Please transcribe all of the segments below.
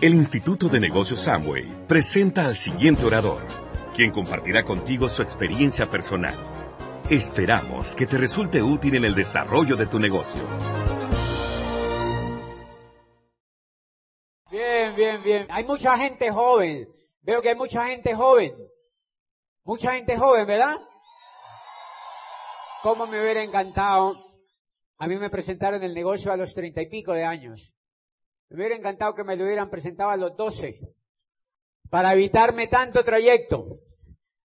El Instituto de Negocios Samway presenta al siguiente orador, quien compartirá contigo su experiencia personal. Esperamos que te resulte útil en el desarrollo de tu negocio. Bien, bien, bien. Hay mucha gente joven. Veo que hay mucha gente joven. Mucha gente joven, ¿verdad? ¿Cómo me hubiera encantado? A mí me presentaron el negocio a los treinta y pico de años. Me hubiera encantado que me lo hubieran presentado a los doce. Para evitarme tanto trayecto.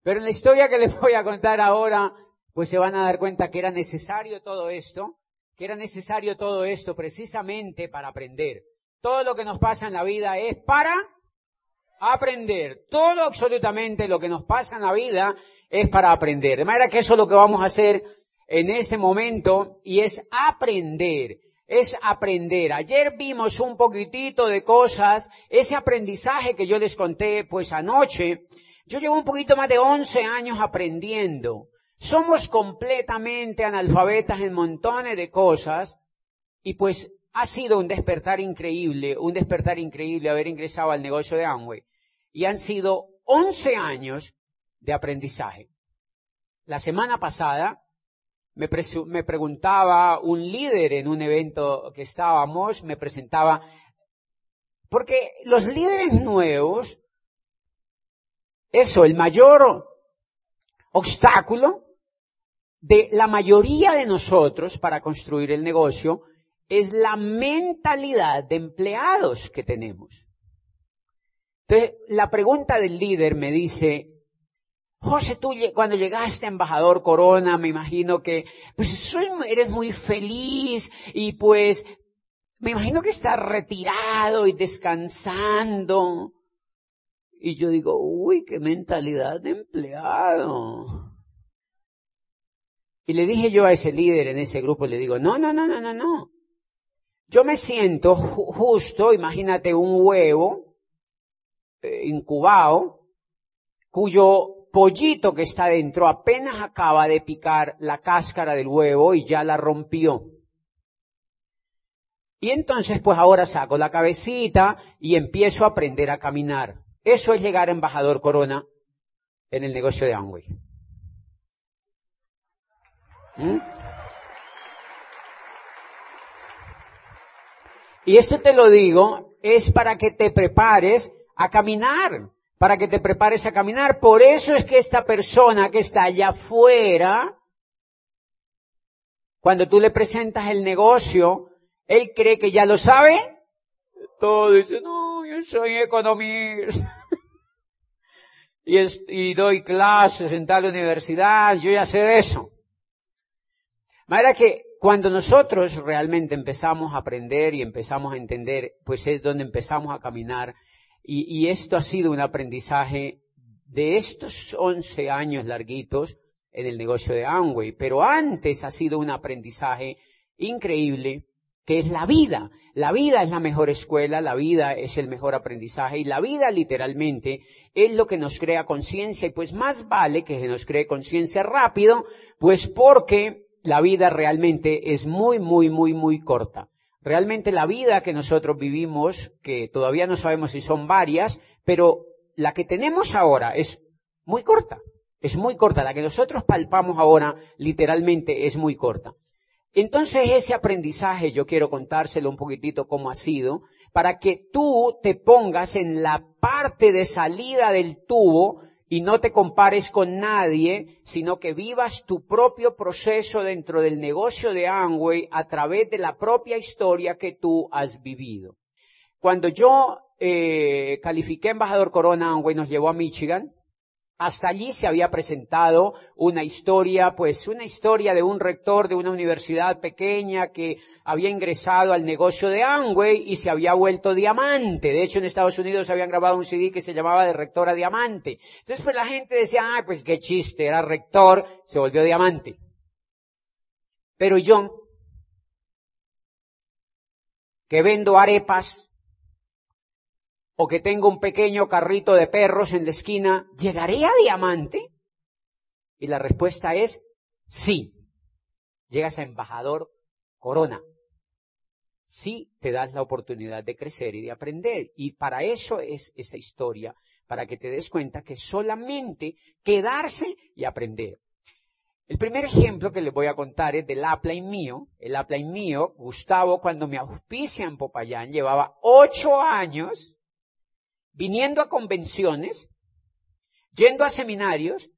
Pero en la historia que les voy a contar ahora, pues se van a dar cuenta que era necesario todo esto, que era necesario todo esto precisamente para aprender. Todo lo que nos pasa en la vida es para aprender. Todo absolutamente lo que nos pasa en la vida es para aprender. De manera que eso es lo que vamos a hacer en este momento y es aprender. Es aprender. Ayer vimos un poquitito de cosas, ese aprendizaje que yo les conté pues anoche. Yo llevo un poquito más de 11 años aprendiendo. Somos completamente analfabetas en montones de cosas y pues ha sido un despertar increíble, un despertar increíble haber ingresado al negocio de Amway. Y han sido 11 años de aprendizaje. La semana pasada me, preguntaba un líder en un evento que estábamos, me presentaba, porque los líderes nuevos, eso, el mayor obstáculo de la mayoría de nosotros para construir el negocio es la mentalidad de empleados que tenemos. Entonces, la pregunta del líder me dice, José, tú cuando llegaste embajador Corona, me imagino que, pues eres muy feliz y pues, me imagino que estás retirado y descansando. Y yo digo, uy, qué mentalidad de empleado. Y le dije yo a ese líder en ese grupo, le digo, no, no, no, no, no, no. Yo me siento justo, imagínate un huevo eh, incubado, cuyo pollito que está dentro apenas acaba de picar la cáscara del huevo y ya la rompió. Y entonces pues ahora saco la cabecita y empiezo a aprender a caminar. Eso es llegar a embajador Corona en el negocio de Amway. ¿Mm? Y esto te lo digo es para que te prepares a caminar para que te prepares a caminar. Por eso es que esta persona que está allá afuera, cuando tú le presentas el negocio, él cree que ya lo sabe. Todo dice, no, yo soy economista. y, doy clases en tal universidad, yo ya sé de eso. Manera que cuando nosotros realmente empezamos a aprender y empezamos a entender, pues es donde empezamos a caminar y, y esto ha sido un aprendizaje de estos 11 años larguitos en el negocio de Amway. Pero antes ha sido un aprendizaje increíble que es la vida. La vida es la mejor escuela, la vida es el mejor aprendizaje y la vida literalmente es lo que nos crea conciencia y pues más vale que se nos cree conciencia rápido, pues porque la vida realmente es muy, muy, muy, muy corta. Realmente la vida que nosotros vivimos, que todavía no sabemos si son varias, pero la que tenemos ahora es muy corta. Es muy corta. La que nosotros palpamos ahora, literalmente, es muy corta. Entonces ese aprendizaje yo quiero contárselo un poquitito cómo ha sido, para que tú te pongas en la parte de salida del tubo y no te compares con nadie, sino que vivas tu propio proceso dentro del negocio de Amway a través de la propia historia que tú has vivido. Cuando yo eh, califiqué embajador Corona, Amway nos llevó a Michigan, hasta allí se había presentado una historia, pues una historia de un rector de una universidad pequeña que había ingresado al negocio de Amway y se había vuelto diamante. De hecho, en Estados Unidos habían grabado un CD que se llamaba de rector a diamante. Entonces, pues la gente decía, ah, pues qué chiste, era rector, se volvió diamante. Pero yo, que vendo arepas, o que tengo un pequeño carrito de perros en la esquina, ¿llegaré a diamante? Y la respuesta es sí. Llegas a embajador corona. si te das la oportunidad de crecer y de aprender. Y para eso es esa historia, para que te des cuenta que solamente quedarse y aprender. El primer ejemplo que les voy a contar es del upline mío. El upline mío, Gustavo, cuando me auspicia en Popayán, llevaba ocho años viniendo a convenciones, yendo a seminarios,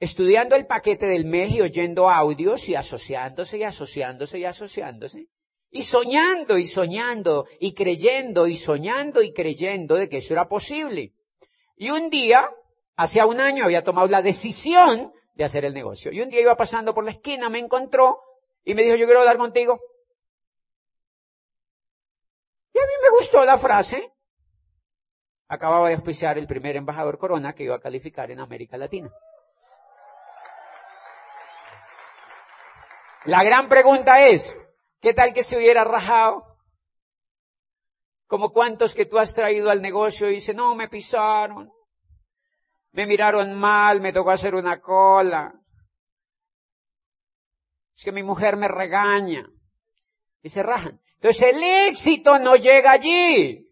estudiando el paquete del mes y oyendo audios y asociándose y asociándose y asociándose. Y soñando y soñando y creyendo y soñando y creyendo de que eso era posible. Y un día, hace un año, había tomado la decisión de hacer el negocio. Y un día iba pasando por la esquina, me encontró y me dijo, yo quiero hablar contigo. Y a mí me gustó la frase. Acababa de auspiciar el primer embajador Corona que iba a calificar en América Latina. La gran pregunta es, ¿qué tal que se hubiera rajado? Como cuántos que tú has traído al negocio y dice, no, me pisaron, me miraron mal, me tocó hacer una cola. Es que mi mujer me regaña. Y se rajan. Entonces el éxito no llega allí.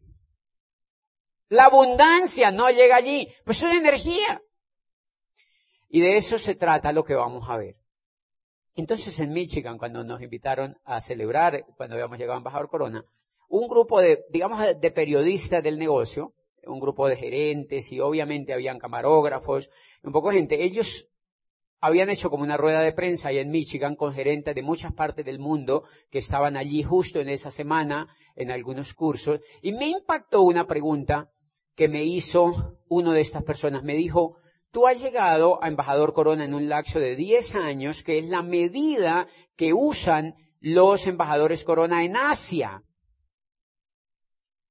La abundancia no llega allí. Pues es energía. Y de eso se trata lo que vamos a ver. Entonces en Michigan, cuando nos invitaron a celebrar, cuando habíamos llegado a Embajador Corona, un grupo de, digamos, de periodistas del negocio, un grupo de gerentes y obviamente habían camarógrafos, un poco de gente, ellos habían hecho como una rueda de prensa ahí en Michigan con gerentes de muchas partes del mundo que estaban allí justo en esa semana en algunos cursos y me impactó una pregunta que me hizo uno de estas personas. Me dijo, Tú has llegado a embajador Corona en un lapso de 10 años, que es la medida que usan los embajadores Corona en Asia.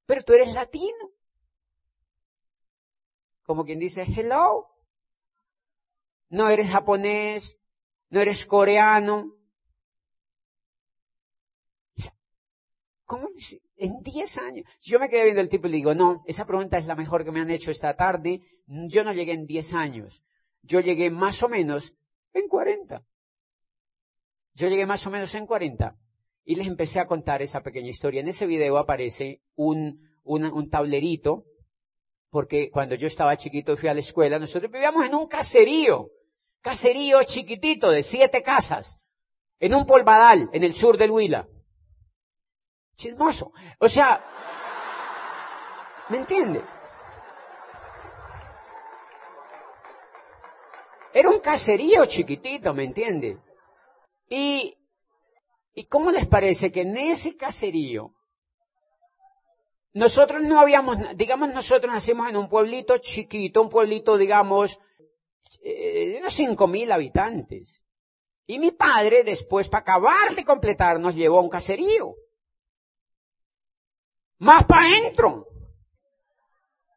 Pero tú eres latino. Como quien dice, hello. No eres japonés, no eres coreano. ¿Cómo? En 10 años. Yo me quedé viendo el tipo y le digo, no, esa pregunta es la mejor que me han hecho esta tarde. Yo no llegué en 10 años. Yo llegué más o menos en 40. Yo llegué más o menos en 40. Y les empecé a contar esa pequeña historia. En ese video aparece un, un, un tablerito, porque cuando yo estaba chiquito y fui a la escuela, nosotros vivíamos en un caserío. Caserío chiquitito de siete casas. En un polvadal, en el sur del Huila chismoso. O sea, ¿me entiende? Era un caserío chiquitito, ¿me entiende? Y, ¿y cómo les parece que en ese caserío nosotros no habíamos, digamos, nosotros nacimos en un pueblito chiquito, un pueblito, digamos, eh, de unos cinco mil habitantes. Y mi padre, después, para acabar de completar, nos llevó a un caserío. Más para adentro.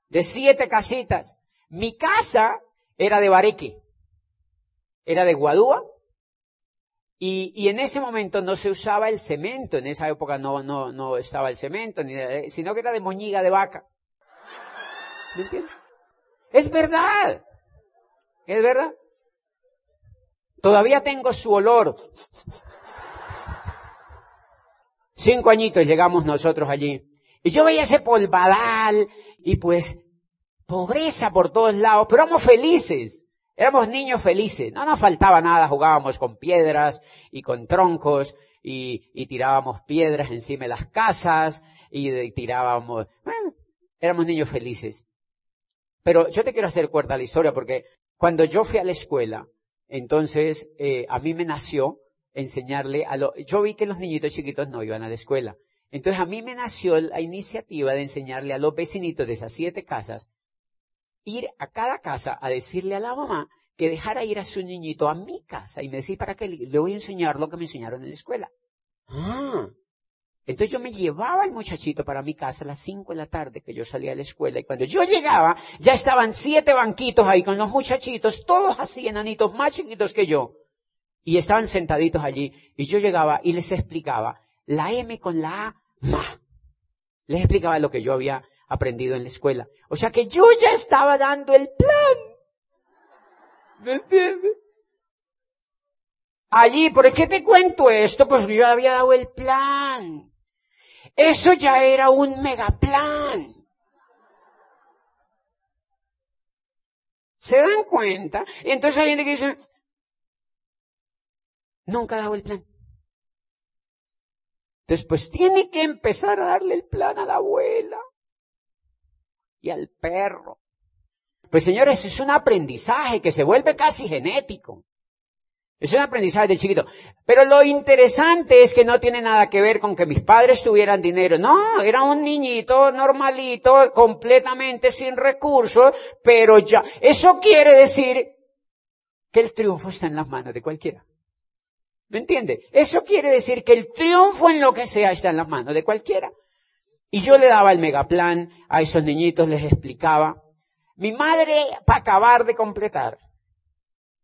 De siete casitas. Mi casa era de Bareque. Era de Guadúa. Y, y, en ese momento no se usaba el cemento. En esa época no, no, no estaba el cemento, ni, sino que era de moñiga de vaca. ¿Me entiendes? Es verdad. Es verdad. Todavía tengo su olor. Cinco añitos llegamos nosotros allí. Y yo veía ese polvadal y pues pobreza por todos lados, pero éramos felices. Éramos niños felices. No nos faltaba nada, jugábamos con piedras y con troncos y, y tirábamos piedras encima de las casas y, tirábamos... Éramos niños felices. Pero yo te quiero hacer cuenta la historia porque cuando yo fui a la escuela, entonces eh, a mí me nació enseñarle a los... Yo vi que los niñitos chiquitos no iban a la escuela. Entonces a mí me nació la iniciativa de enseñarle a los vecinitos de esas siete casas, ir a cada casa a decirle a la mamá que dejara ir a su niñito a mi casa y me decía, ¿para qué? Le voy a enseñar lo que me enseñaron en la escuela. Ah. Entonces yo me llevaba al muchachito para mi casa a las cinco de la tarde que yo salía de la escuela y cuando yo llegaba ya estaban siete banquitos ahí con los muchachitos, todos así enanitos más chiquitos que yo. Y estaban sentaditos allí y yo llegaba y les explicaba la M con la A, ma. Les explicaba lo que yo había aprendido en la escuela. O sea que yo ya estaba dando el plan. ¿Me entiendes? Allí, ¿por qué te cuento esto? Pues yo había dado el plan. Eso ya era un megaplan. ¿Se dan cuenta? Entonces hay gente que dice, nunca ha dado el plan. Entonces, pues tiene que empezar a darle el plan a la abuela y al perro. Pues señores, es un aprendizaje que se vuelve casi genético. Es un aprendizaje de chiquito. Pero lo interesante es que no tiene nada que ver con que mis padres tuvieran dinero. No, era un niñito normalito, completamente sin recursos, pero ya. Eso quiere decir que el triunfo está en las manos de cualquiera. ¿Me entiende? Eso quiere decir que el triunfo en lo que sea está en las manos de cualquiera. Y yo le daba el megaplan a esos niñitos, les explicaba. Mi madre, para acabar de completar,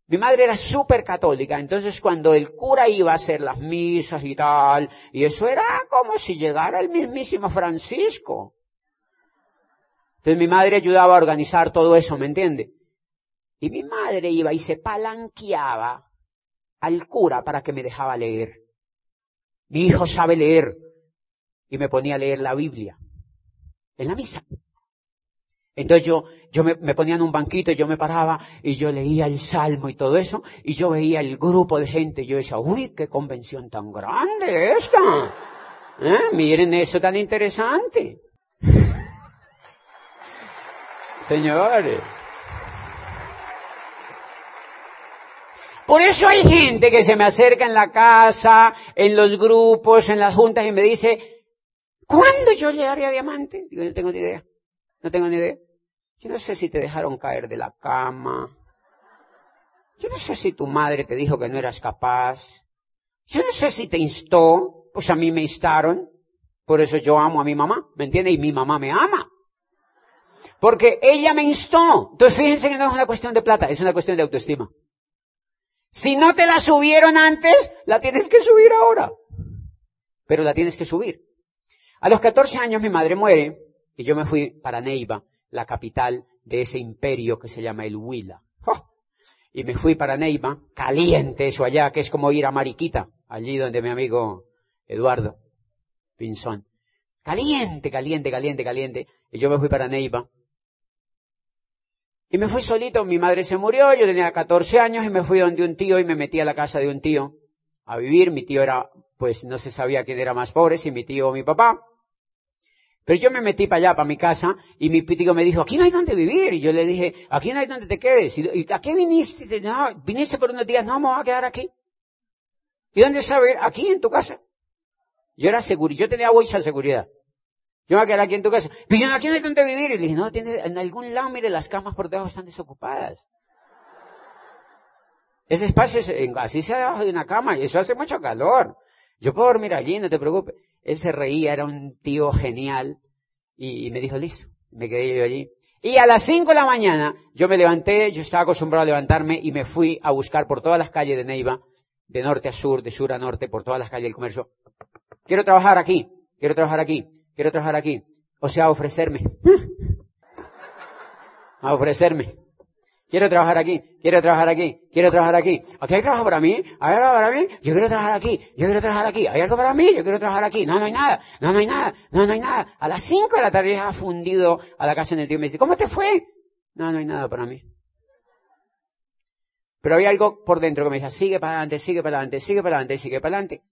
mi madre era súper católica, entonces cuando el cura iba a hacer las misas y tal, y eso era como si llegara el mismísimo Francisco. Entonces mi madre ayudaba a organizar todo eso, ¿me entiende? Y mi madre iba y se palanqueaba al cura para que me dejaba leer. Mi hijo sabe leer. Y me ponía a leer la Biblia. En la misa. Entonces yo, yo me, ponía en un banquito y yo me paraba y yo leía el salmo y todo eso y yo veía el grupo de gente y yo decía, uy, qué convención tan grande esta. ¿Eh? Miren eso tan interesante. Señores. Por eso hay gente que se me acerca en la casa, en los grupos, en las juntas y me dice, ¿cuándo yo llegaré a diamante? Digo, no tengo ni idea. No tengo ni idea. Yo no sé si te dejaron caer de la cama. Yo no sé si tu madre te dijo que no eras capaz. Yo no sé si te instó. Pues a mí me instaron. Por eso yo amo a mi mamá. ¿Me entiende? Y mi mamá me ama. Porque ella me instó. Entonces fíjense que no es una cuestión de plata, es una cuestión de autoestima. Si no te la subieron antes, la tienes que subir ahora. Pero la tienes que subir. A los 14 años mi madre muere y yo me fui para Neiva la capital de ese imperio que se llama el Huila. Y me fui para Neiva, caliente eso allá, que es como ir a Mariquita, allí donde mi amigo Eduardo Pinzón. Caliente, caliente, caliente, caliente. Y yo me fui para Neiva. Y me fui solito, mi madre se murió, yo tenía 14 años y me fui donde un tío y me metí a la casa de un tío a vivir. Mi tío era, pues no se sabía quién era más pobre, si mi tío o mi papá. Pero yo me metí para allá, para mi casa, y mi tío me dijo, aquí no hay donde vivir. Y yo le dije, aquí no hay donde te quedes. ¿Y a qué viniste? No, viniste por unos días, no, me voy a quedar aquí. ¿Y dónde saber? Aquí en tu casa. Yo era seguro, yo tenía bolsa de seguridad. Yo me voy a quedar aquí en tu casa. Y yo, aquí no hay donde vivir. Y le dije, no, tiene, en algún lado, mire, las camas por debajo están desocupadas. Ese espacio es, así sea debajo de una cama, y eso hace mucho calor. Yo puedo dormir allí, no te preocupes. Él se reía, era un tío genial, y, me dijo, listo, me quedé yo allí. Y a las cinco de la mañana yo me levanté, yo estaba acostumbrado a levantarme y me fui a buscar por todas las calles de Neiva, de norte a sur, de sur a norte, por todas las calles del comercio. Quiero trabajar aquí, quiero trabajar aquí, quiero trabajar aquí. O sea, ofrecerme. A ofrecerme. Quiero trabajar aquí, quiero trabajar aquí, quiero trabajar aquí. Aquí hay trabajo para mí, hay algo para mí, yo quiero trabajar aquí, yo quiero trabajar aquí, hay algo para mí, yo quiero trabajar aquí. No, no hay nada, no, no hay nada, no, no hay nada. A las cinco de la tarde ha fundido a la casa en el tío y me dice, ¿cómo te fue? No, no hay nada para mí. Pero había algo por dentro que me decía, sigue para adelante, sigue para adelante, sigue para adelante, sigue para adelante.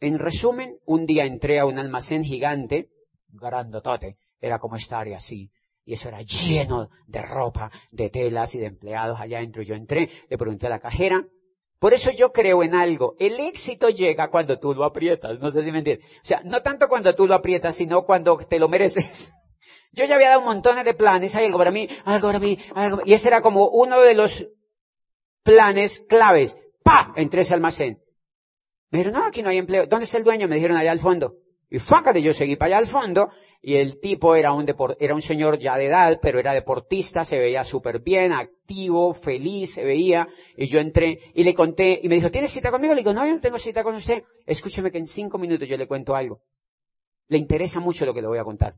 En resumen, un día entré a un almacén gigante, grandotote, era como estar así, y eso era lleno de ropa, de telas y de empleados allá dentro. Yo entré, le pregunté a la cajera. Por eso yo creo en algo. El éxito llega cuando tú lo aprietas. No sé si me. O sea, no tanto cuando tú lo aprietas, sino cuando te lo mereces. Yo ya había dado montones de planes, hay algo para mí, algo para mí, algo. Y ese era como uno de los planes claves. ¡Pa! Entré ese almacén. Me dijeron, no, aquí no hay empleo. ¿Dónde está el dueño? Me dijeron allá al fondo. Y fácate, yo seguí para allá al fondo y el tipo era un, era un señor ya de edad, pero era deportista, se veía súper bien, activo, feliz, se veía. Y yo entré y le conté y me dijo, ¿tienes cita conmigo? Le digo, no, yo no tengo cita con usted. Escúcheme que en cinco minutos yo le cuento algo. Le interesa mucho lo que le voy a contar.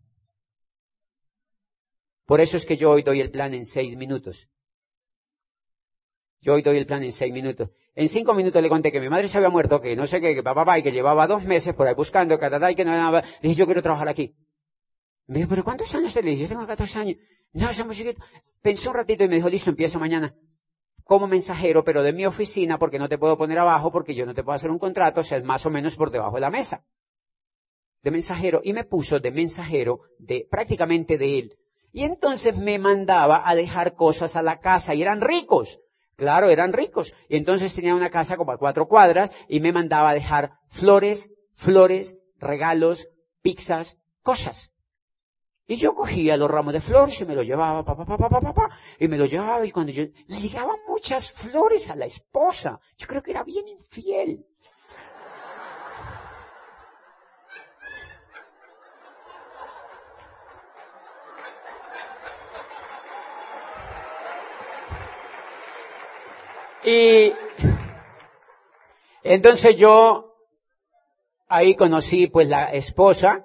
Por eso es que yo hoy doy el plan en seis minutos. Yo hoy doy el plan en seis minutos. En cinco minutos le conté que mi madre se había muerto, que no sé qué, que papá, y que llevaba dos meses por ahí buscando, que y que no nada. Le dije, yo quiero trabajar aquí. Me dijo, pero ¿cuántos años te le dije? Yo tengo 14 años. No, somos chiquitos. Pensó un ratito y me dijo, listo, empieza mañana. Como mensajero, pero de mi oficina, porque no te puedo poner abajo, porque yo no te puedo hacer un contrato, o sea, más o menos por debajo de la mesa. De mensajero, y me puso de mensajero, de, prácticamente de él. Y entonces me mandaba a dejar cosas a la casa, y eran ricos. Claro, eran ricos. Y entonces tenía una casa como a cuatro cuadras y me mandaba a dejar flores, flores, regalos, pizzas, cosas. Y yo cogía los ramos de flores y me los llevaba, pa, pa, pa, pa, pa, pa, y me los llevaba y cuando yo, le llegaban muchas flores a la esposa. Yo creo que era bien infiel. Y entonces yo ahí conocí pues la esposa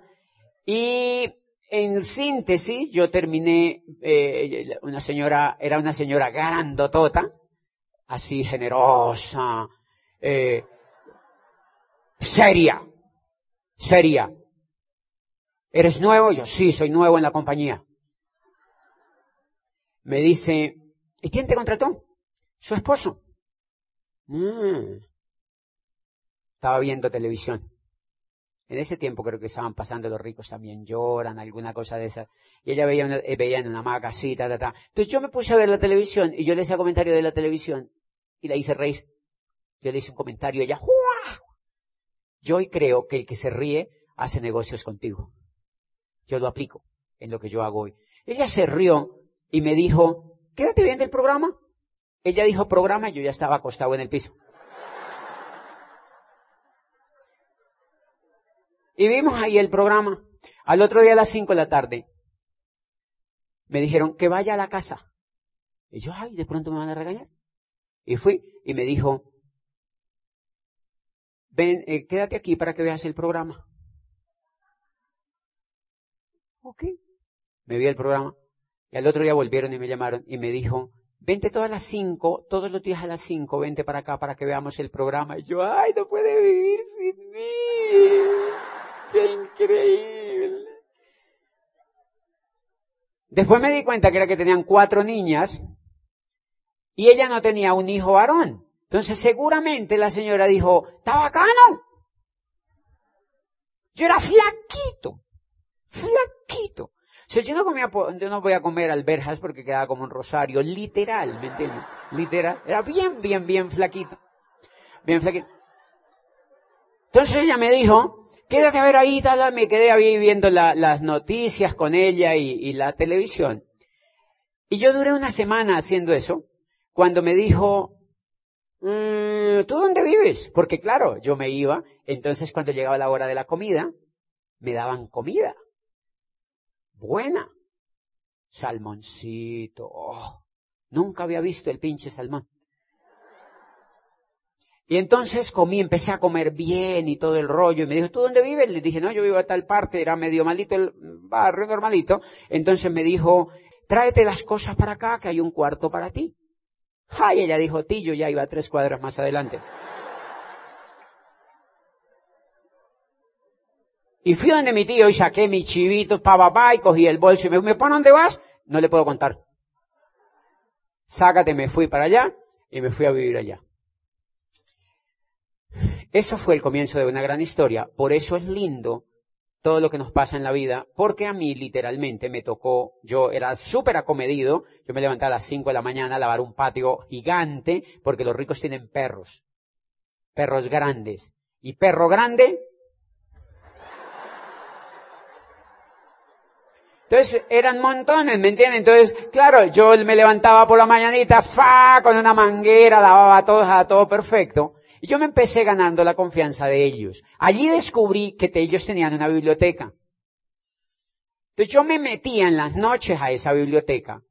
y en síntesis yo terminé, eh, una señora, era una señora grandotota, así generosa, eh, seria, seria. ¿Eres nuevo? Yo sí, soy nuevo en la compañía. Me dice, ¿y quién te contrató? Su esposo. Mm. Estaba viendo televisión. En ese tiempo creo que estaban pasando los ricos también lloran, alguna cosa de esa. Y ella veía, eh, veía en una maca así, ta, ta, ta. Entonces yo me puse a ver la televisión y yo le hice comentario de la televisión y la hice reír. Yo le hice un comentario y ella, Yo hoy creo que el que se ríe hace negocios contigo. Yo lo aplico en lo que yo hago hoy. Ella se rió y me dijo, quédate bien del programa. Ella dijo programa y yo ya estaba acostado en el piso. Y vimos ahí el programa. Al otro día a las 5 de la tarde me dijeron que vaya a la casa. Y yo, ay, de pronto me van a regañar. Y fui y me dijo, ven, eh, quédate aquí para que veas el programa. Ok. Me vi el programa. Y al otro día volvieron y me llamaron y me dijo, vente todas las cinco, todos los días a las cinco, vente para acá para que veamos el programa. Y yo, ay, no puede vivir sin mí. ¡Qué increíble! Después me di cuenta que era que tenían cuatro niñas y ella no tenía un hijo varón. Entonces seguramente la señora dijo, ¿está bacano? Yo era flaquito, flaquito. O sea, yo no comía, yo no voy a comer alberjas porque quedaba como un rosario, literal, ¿me entiendes? Literal. Era bien, bien, bien flaquito. Bien flaquito. Entonces ella me dijo, quédate a ver ahí, tal, me quedé ahí viendo las noticias con ella y, la televisión. Y yo duré una semana haciendo eso, cuando me dijo, mm, ¿tú dónde vives? Porque claro, yo me iba, entonces cuando llegaba la hora de la comida, me daban comida. Buena. Salmoncito. Oh, nunca había visto el pinche salmón. Y entonces comí, empecé a comer bien y todo el rollo. Y me dijo, ¿tú dónde vives? Le dije, no, yo vivo a tal parte, era medio malito el barrio normalito. Entonces me dijo, tráete las cosas para acá, que hay un cuarto para ti. Ay, ella dijo, ti, yo ya iba tres cuadras más adelante. Y fui donde mi tío y saqué mi chivito, pa, papá, y cogí el bolso y me dijo, ¿me dónde vas? No le puedo contar. Sácate, me fui para allá y me fui a vivir allá. Eso fue el comienzo de una gran historia. Por eso es lindo todo lo que nos pasa en la vida, porque a mí literalmente me tocó, yo era súper acomedido, yo me levantaba a las 5 de la mañana a lavar un patio gigante, porque los ricos tienen perros, perros grandes. Y perro grande Entonces eran montones, ¿me entienden? Entonces, claro, yo me levantaba por la mañanita, fa, con una manguera, lavaba todo, a todo perfecto. Y yo me empecé ganando la confianza de ellos. Allí descubrí que ellos tenían una biblioteca. Entonces yo me metía en las noches a esa biblioteca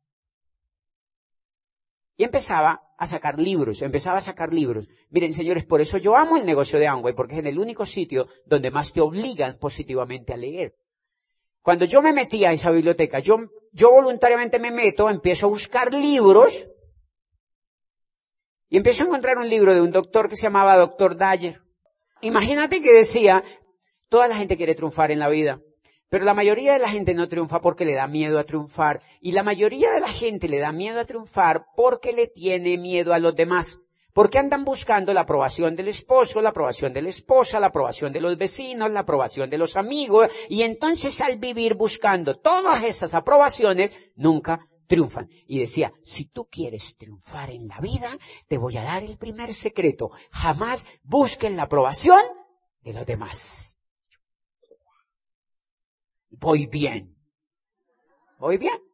y empezaba a sacar libros, empezaba a sacar libros. Miren, señores, por eso yo amo el negocio de Amway, porque es el único sitio donde más te obligan positivamente a leer. Cuando yo me metía a esa biblioteca, yo, yo voluntariamente me meto, empiezo a buscar libros Y empezó a encontrar un libro de un doctor que se llamaba Doctor Dyer. Imagínate que decía, toda la gente quiere triunfar en la vida, pero la mayoría de la gente no triunfa porque le da miedo a triunfar. Y la mayoría de la gente le da miedo a triunfar porque le tiene miedo a los demás. Porque andan buscando la aprobación del esposo, la aprobación de la esposa, la aprobación de los vecinos, la aprobación de los amigos. Y entonces al vivir buscando todas esas aprobaciones, nunca triunfan. Y decía, si tú quieres triunfar en la vida, te voy a dar el primer secreto. Jamás busquen la aprobación de los demás. Voy bien. Voy bien.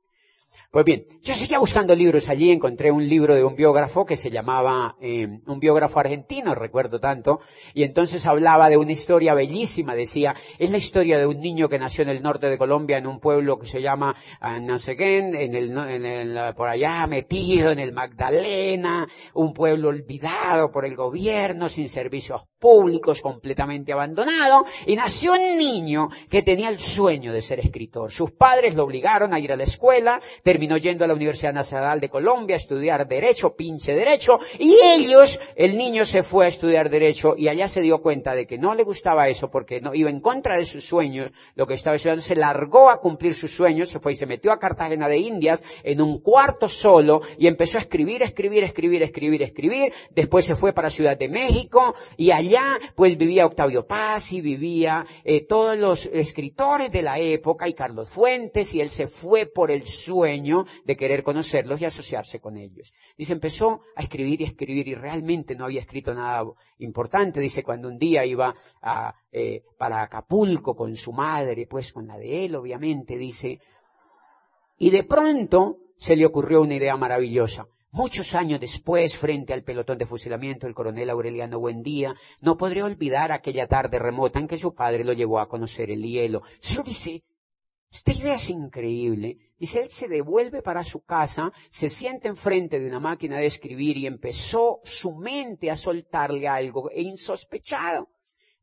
Pues bien, yo seguía buscando libros allí, encontré un libro de un biógrafo que se llamaba, eh, un biógrafo argentino, recuerdo tanto, y entonces hablaba de una historia bellísima, decía, es la historia de un niño que nació en el norte de Colombia, en un pueblo que se llama, uh, no sé qué, en el, en el, por allá metido en el Magdalena, un pueblo olvidado por el gobierno, sin servicios públicos, completamente abandonado, y nació un niño que tenía el sueño de ser escritor. Sus padres lo obligaron a ir a la escuela, terminó yendo a la Universidad Nacional de Colombia a estudiar Derecho, pinche Derecho, y ellos, el niño se fue a estudiar Derecho y allá se dio cuenta de que no le gustaba eso porque no iba en contra de sus sueños, lo que estaba estudiando, se largó a cumplir sus sueños, se fue y se metió a Cartagena de Indias en un cuarto solo y empezó a escribir, escribir, escribir, escribir, escribir, después se fue para Ciudad de México y allá pues vivía Octavio Paz y vivía eh, todos los escritores de la época y Carlos Fuentes y él se fue por el sueño de querer conocerlos y asociarse con ellos. Dice, empezó a escribir y escribir y realmente no había escrito nada importante. Dice, cuando un día iba eh, para Acapulco con su madre, pues con la de él, obviamente, dice, y de pronto se le ocurrió una idea maravillosa. Muchos años después, frente al pelotón de fusilamiento del coronel Aureliano Buendía, no podría olvidar aquella tarde remota en que su padre lo llevó a conocer el hielo. Se dice, esta idea es increíble. Dice, él se devuelve para su casa, se siente enfrente de una máquina de escribir y empezó su mente a soltarle algo e insospechado.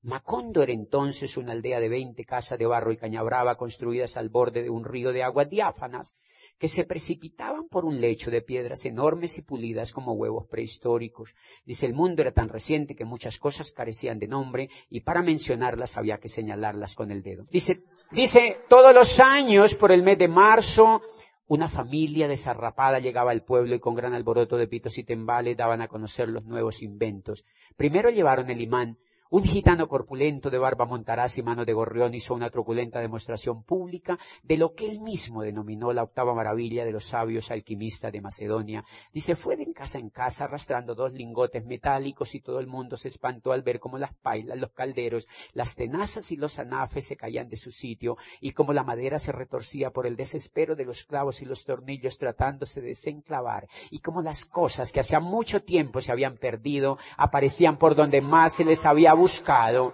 Macondo era entonces una aldea de veinte casas de barro y caña brava construidas al borde de un río de aguas diáfanas que se precipitaban por un lecho de piedras enormes y pulidas como huevos prehistóricos. Dice, el mundo era tan reciente que muchas cosas carecían de nombre y para mencionarlas había que señalarlas con el dedo. Dice, dice, todos los años, por el mes de marzo, una familia desarrapada llegaba al pueblo y con gran alboroto de pitos y tembales daban a conocer los nuevos inventos. Primero llevaron el imán, un gitano corpulento de barba montaraz y mano de gorrión hizo una truculenta demostración pública de lo que él mismo denominó la octava maravilla de los sabios alquimistas de Macedonia. Dice, fue de casa en casa arrastrando dos lingotes metálicos y todo el mundo se espantó al ver cómo las pailas, los calderos, las tenazas y los anafes se caían de su sitio y cómo la madera se retorcía por el desespero de los clavos y los tornillos tratándose de desenclavar y cómo las cosas que hacía mucho tiempo se habían perdido aparecían por donde más se les había buscado,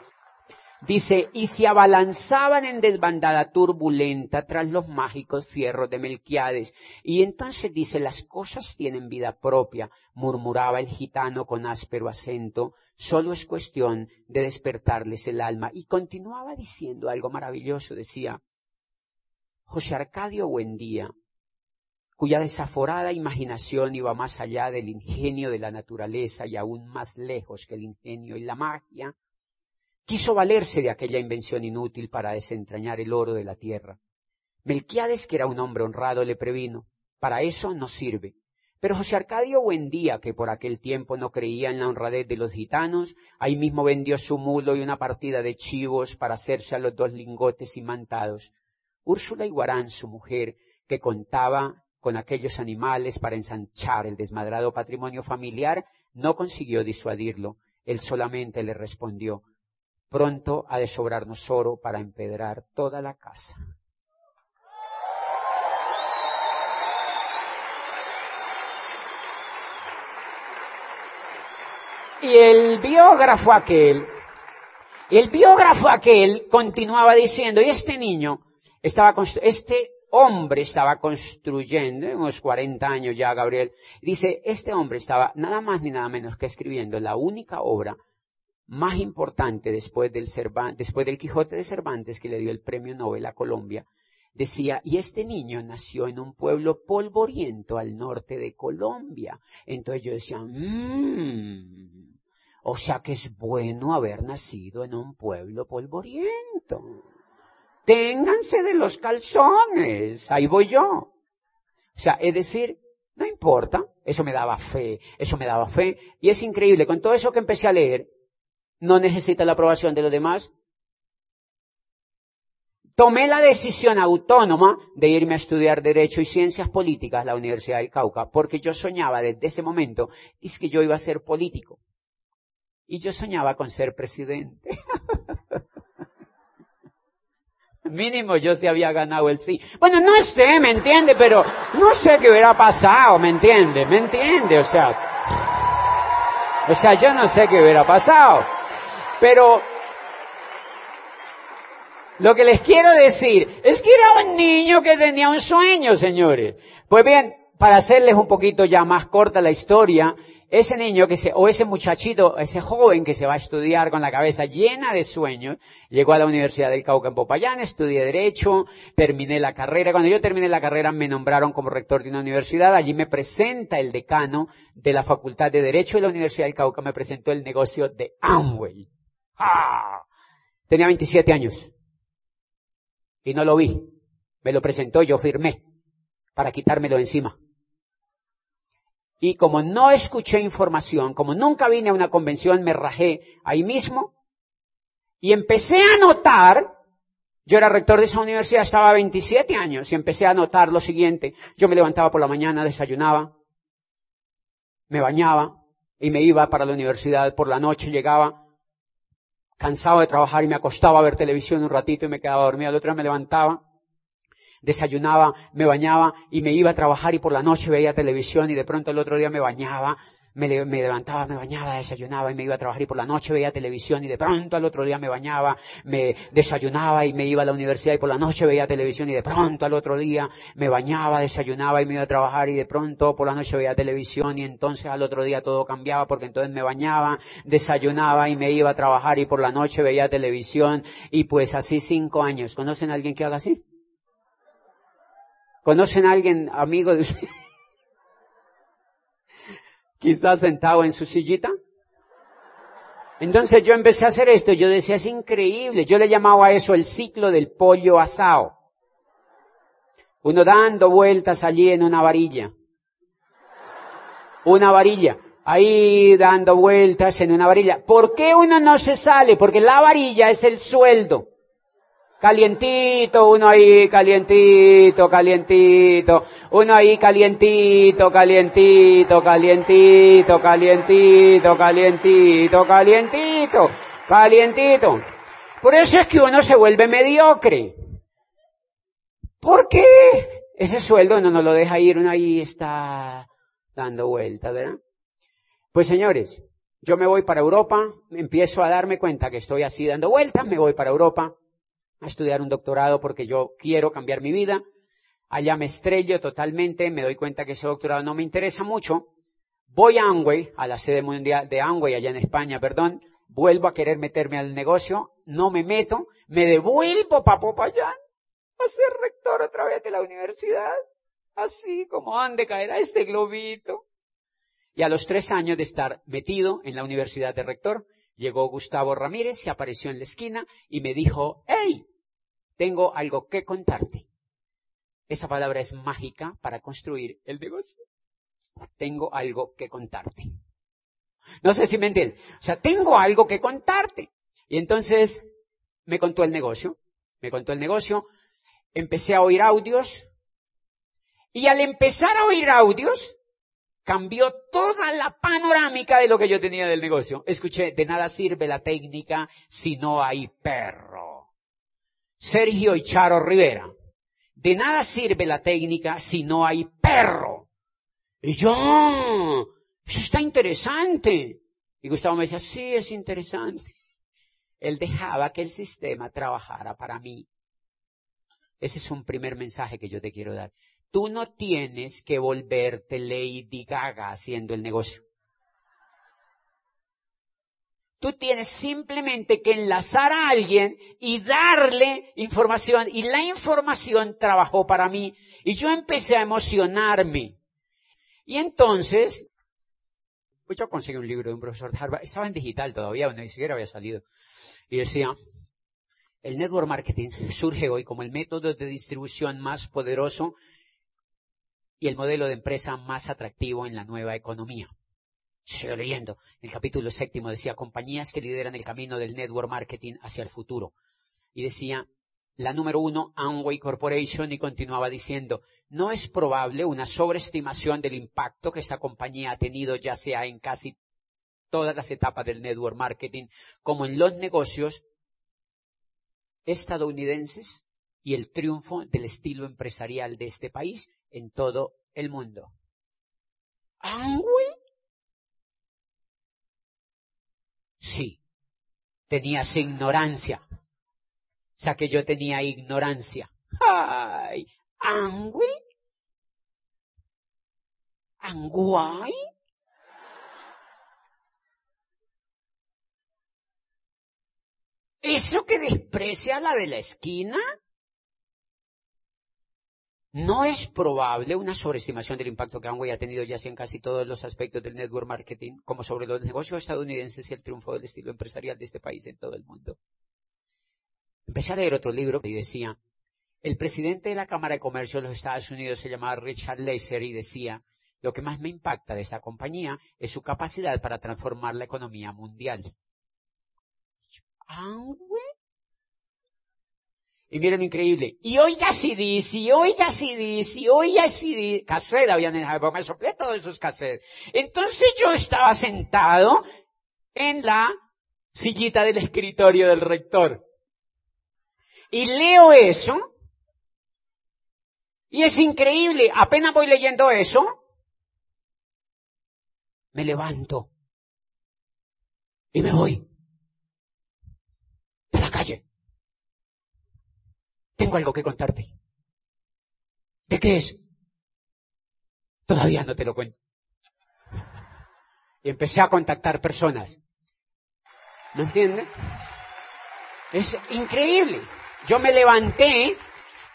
dice, y se abalanzaban en desbandada turbulenta tras los mágicos fierros de Melquiades. Y entonces dice, las cosas tienen vida propia, murmuraba el gitano con áspero acento, solo es cuestión de despertarles el alma. Y continuaba diciendo algo maravilloso, decía, José Arcadio Buendía, cuya desaforada imaginación iba más allá del ingenio de la naturaleza y aún más lejos que el ingenio y la magia, quiso valerse de aquella invención inútil para desentrañar el oro de la tierra. Melquiades, que era un hombre honrado, le previno, para eso no sirve. Pero José Arcadio Buendía, que por aquel tiempo no creía en la honradez de los gitanos, ahí mismo vendió su mulo y una partida de chivos para hacerse a los dos lingotes imantados. Úrsula Iguarán, su mujer, que contaba con aquellos animales para ensanchar el desmadrado patrimonio familiar, no consiguió disuadirlo. Él solamente le respondió, pronto ha de sobrarnos oro para empedrar toda la casa. Y el biógrafo aquel, el biógrafo aquel continuaba diciendo, y este niño estaba, este hombre estaba construyendo, unos 40 años ya Gabriel, dice, este hombre estaba nada más ni nada menos que escribiendo la única obra más importante después del, después del Quijote de Cervantes que le dio el premio Nobel a Colombia, decía, y este niño nació en un pueblo polvoriento al norte de Colombia. Entonces yo decía, mmm, o sea que es bueno haber nacido en un pueblo polvoriento. Ténganse de los calzones, ahí voy yo. O sea, es decir, no importa, eso me daba fe, eso me daba fe. Y es increíble, con todo eso que empecé a leer, no necesita la aprobación de los demás. Tomé la decisión autónoma de irme a estudiar Derecho y Ciencias Políticas a la Universidad del Cauca, porque yo soñaba desde ese momento, es que yo iba a ser político. Y yo soñaba con ser presidente. Mínimo yo sí había ganado el sí. Bueno, no sé, ¿me entiende? Pero no sé qué hubiera pasado, ¿me entiende? ¿Me entiende? O sea, o sea, yo no sé qué hubiera pasado. Pero lo que les quiero decir es que era un niño que tenía un sueño, señores. Pues bien, para hacerles un poquito ya más corta la historia, ese niño que se, o ese muchachito, ese joven que se va a estudiar con la cabeza llena de sueños, llegó a la Universidad del Cauca en Popayán, estudié Derecho, terminé la carrera. Cuando yo terminé la carrera me nombraron como rector de una universidad. Allí me presenta el decano de la Facultad de Derecho de la Universidad del Cauca, me presentó el negocio de Amway. ¡Ah! Tenía 27 años. Y no lo vi. Me lo presentó, yo firmé para quitármelo encima. Y como no escuché información, como nunca vine a una convención, me rajé ahí mismo y empecé a notar, yo era rector de esa universidad, estaba 27 años y empecé a notar lo siguiente. Yo me levantaba por la mañana, desayunaba, me bañaba y me iba para la universidad. Por la noche llegaba cansado de trabajar y me acostaba a ver televisión un ratito y me quedaba dormido. Al otro día me levantaba desayunaba, me bañaba y me iba a trabajar y por la noche veía televisión y de pronto el otro día me bañaba, me, levantaba, me bañaba, desayunaba y me iba a trabajar y por la noche veía televisión y de pronto al otro día me bañaba, me desayunaba y me iba a la universidad y por la noche veía televisión y de pronto al otro día me bañaba, desayunaba y me iba a trabajar y de pronto por la noche veía televisión y entonces al otro día todo cambiaba porque entonces me bañaba, desayunaba y me iba a trabajar y por la noche veía televisión y pues así cinco años. ¿Conocen a alguien que haga así? ¿Conocen a alguien amigo de usted? Quizás sentado en su sillita. Entonces yo empecé a hacer esto, yo decía, es increíble, yo le llamaba a eso el ciclo del pollo asado. Uno dando vueltas allí en una varilla. Una varilla. Ahí dando vueltas en una varilla. ¿Por qué uno no se sale? Porque la varilla es el sueldo. Calientito, uno ahí, calientito, calientito, uno ahí, calientito, calientito, calientito, calientito, calientito, calientito, calientito. Por eso es que uno se vuelve mediocre. ¿Por qué? Ese sueldo no nos lo deja ir, uno ahí está dando vueltas, ¿verdad? Pues señores, yo me voy para Europa, empiezo a darme cuenta que estoy así dando vueltas, me voy para Europa, a estudiar un doctorado porque yo quiero cambiar mi vida. Allá me estrello totalmente, me doy cuenta que ese doctorado no me interesa mucho. Voy a Amway, a la sede mundial de Amway allá en España, perdón. Vuelvo a querer meterme al negocio, no me meto, me devuelvo para Popayán a ser rector otra vez de la universidad. Así como ande caerá este globito. Y a los tres años de estar metido en la universidad de rector, llegó Gustavo Ramírez, se apareció en la esquina y me dijo, ¡Hey! Tengo algo que contarte. Esa palabra es mágica para construir el negocio. Tengo algo que contarte. No sé si me entienden. O sea, tengo algo que contarte. Y entonces me contó el negocio. Me contó el negocio. Empecé a oír audios. Y al empezar a oír audios, cambió toda la panorámica de lo que yo tenía del negocio. Escuché, de nada sirve la técnica si no hay perro. Sergio y Charo Rivera. De nada sirve la técnica si no hay perro. Y yo, eso está interesante. Y Gustavo me decía, sí, es interesante. Él dejaba que el sistema trabajara para mí. Ese es un primer mensaje que yo te quiero dar. Tú no tienes que volverte Lady Gaga haciendo el negocio. Tú tienes simplemente que enlazar a alguien y darle información. Y la información trabajó para mí. Y yo empecé a emocionarme. Y entonces, pues yo conseguí un libro de un profesor de Harvard. Estaba en digital todavía, ni siquiera había salido. Y decía, el network marketing surge hoy como el método de distribución más poderoso y el modelo de empresa más atractivo en la nueva economía. Sigo leyendo. El capítulo séptimo decía compañías que lideran el camino del network marketing hacia el futuro. Y decía la número uno, Amway Corporation, y continuaba diciendo, no es probable una sobreestimación del impacto que esta compañía ha tenido ya sea en casi todas las etapas del network marketing como en los negocios estadounidenses y el triunfo del estilo empresarial de este país en todo el mundo. ¿Amway? Sí, tenías ignorancia. O sea que yo tenía ignorancia. ¡Ay! ¿Angui? ¿Anguay? ¿Eso que desprecia la de la esquina? No es probable una sobreestimación del impacto que Amway ha tenido ya sea en casi todos los aspectos del network marketing, como sobre los negocios estadounidenses y el triunfo del estilo empresarial de este país en todo el mundo. Empecé a leer otro libro y decía, el presidente de la Cámara de Comercio de los Estados Unidos se llamaba Richard Laser y decía, lo que más me impacta de esa compañía es su capacidad para transformar la economía mundial. Miren, increíble. Y oiga dice, y oiga dice, y oiga dice. Cassette habían en época, me soplé todos esos cassettes. Entonces yo estaba sentado en la sillita del escritorio del rector. Y leo eso. Y es increíble. Apenas voy leyendo eso. Me levanto. Y me voy. A la calle. Tengo algo que contarte. ¿De qué es? Todavía no te lo cuento. Y empecé a contactar personas. ¿No entiendes? Es increíble. Yo me levanté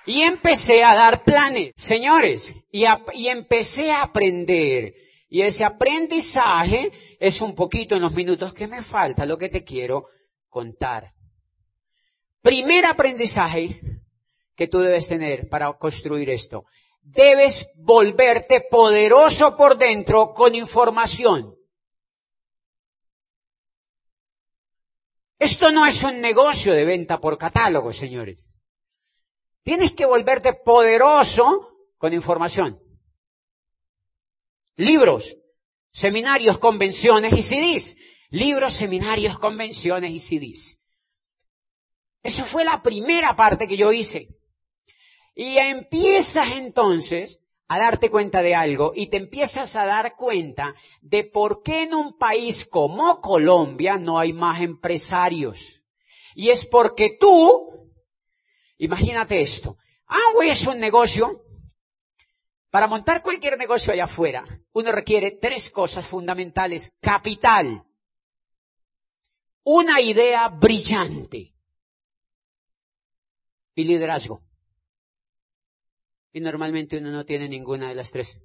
y empecé a dar planes, señores, y, y, empecé a aprender. Y ese aprendizaje es un poquito en los minutos que me falta lo que te quiero contar. Primer aprendizaje, que tú debes tener para construir esto. Debes volverte poderoso por dentro con información. Esto no es un negocio de venta por catálogo, señores. Tienes que volverte poderoso con información. Libros, seminarios, convenciones y CDs. Libros, seminarios, convenciones y CDs. Esa fue la primera parte que yo hice. Y empiezas entonces a darte cuenta de algo y te empiezas a dar cuenta de por qué en un país como Colombia no hay más empresarios. Y es porque tú, imagínate esto, Amway es un negocio, para montar cualquier negocio allá afuera, uno requiere tres cosas fundamentales. Capital, una idea brillante y liderazgo. Y normalmente uno no tiene ninguna de las tres.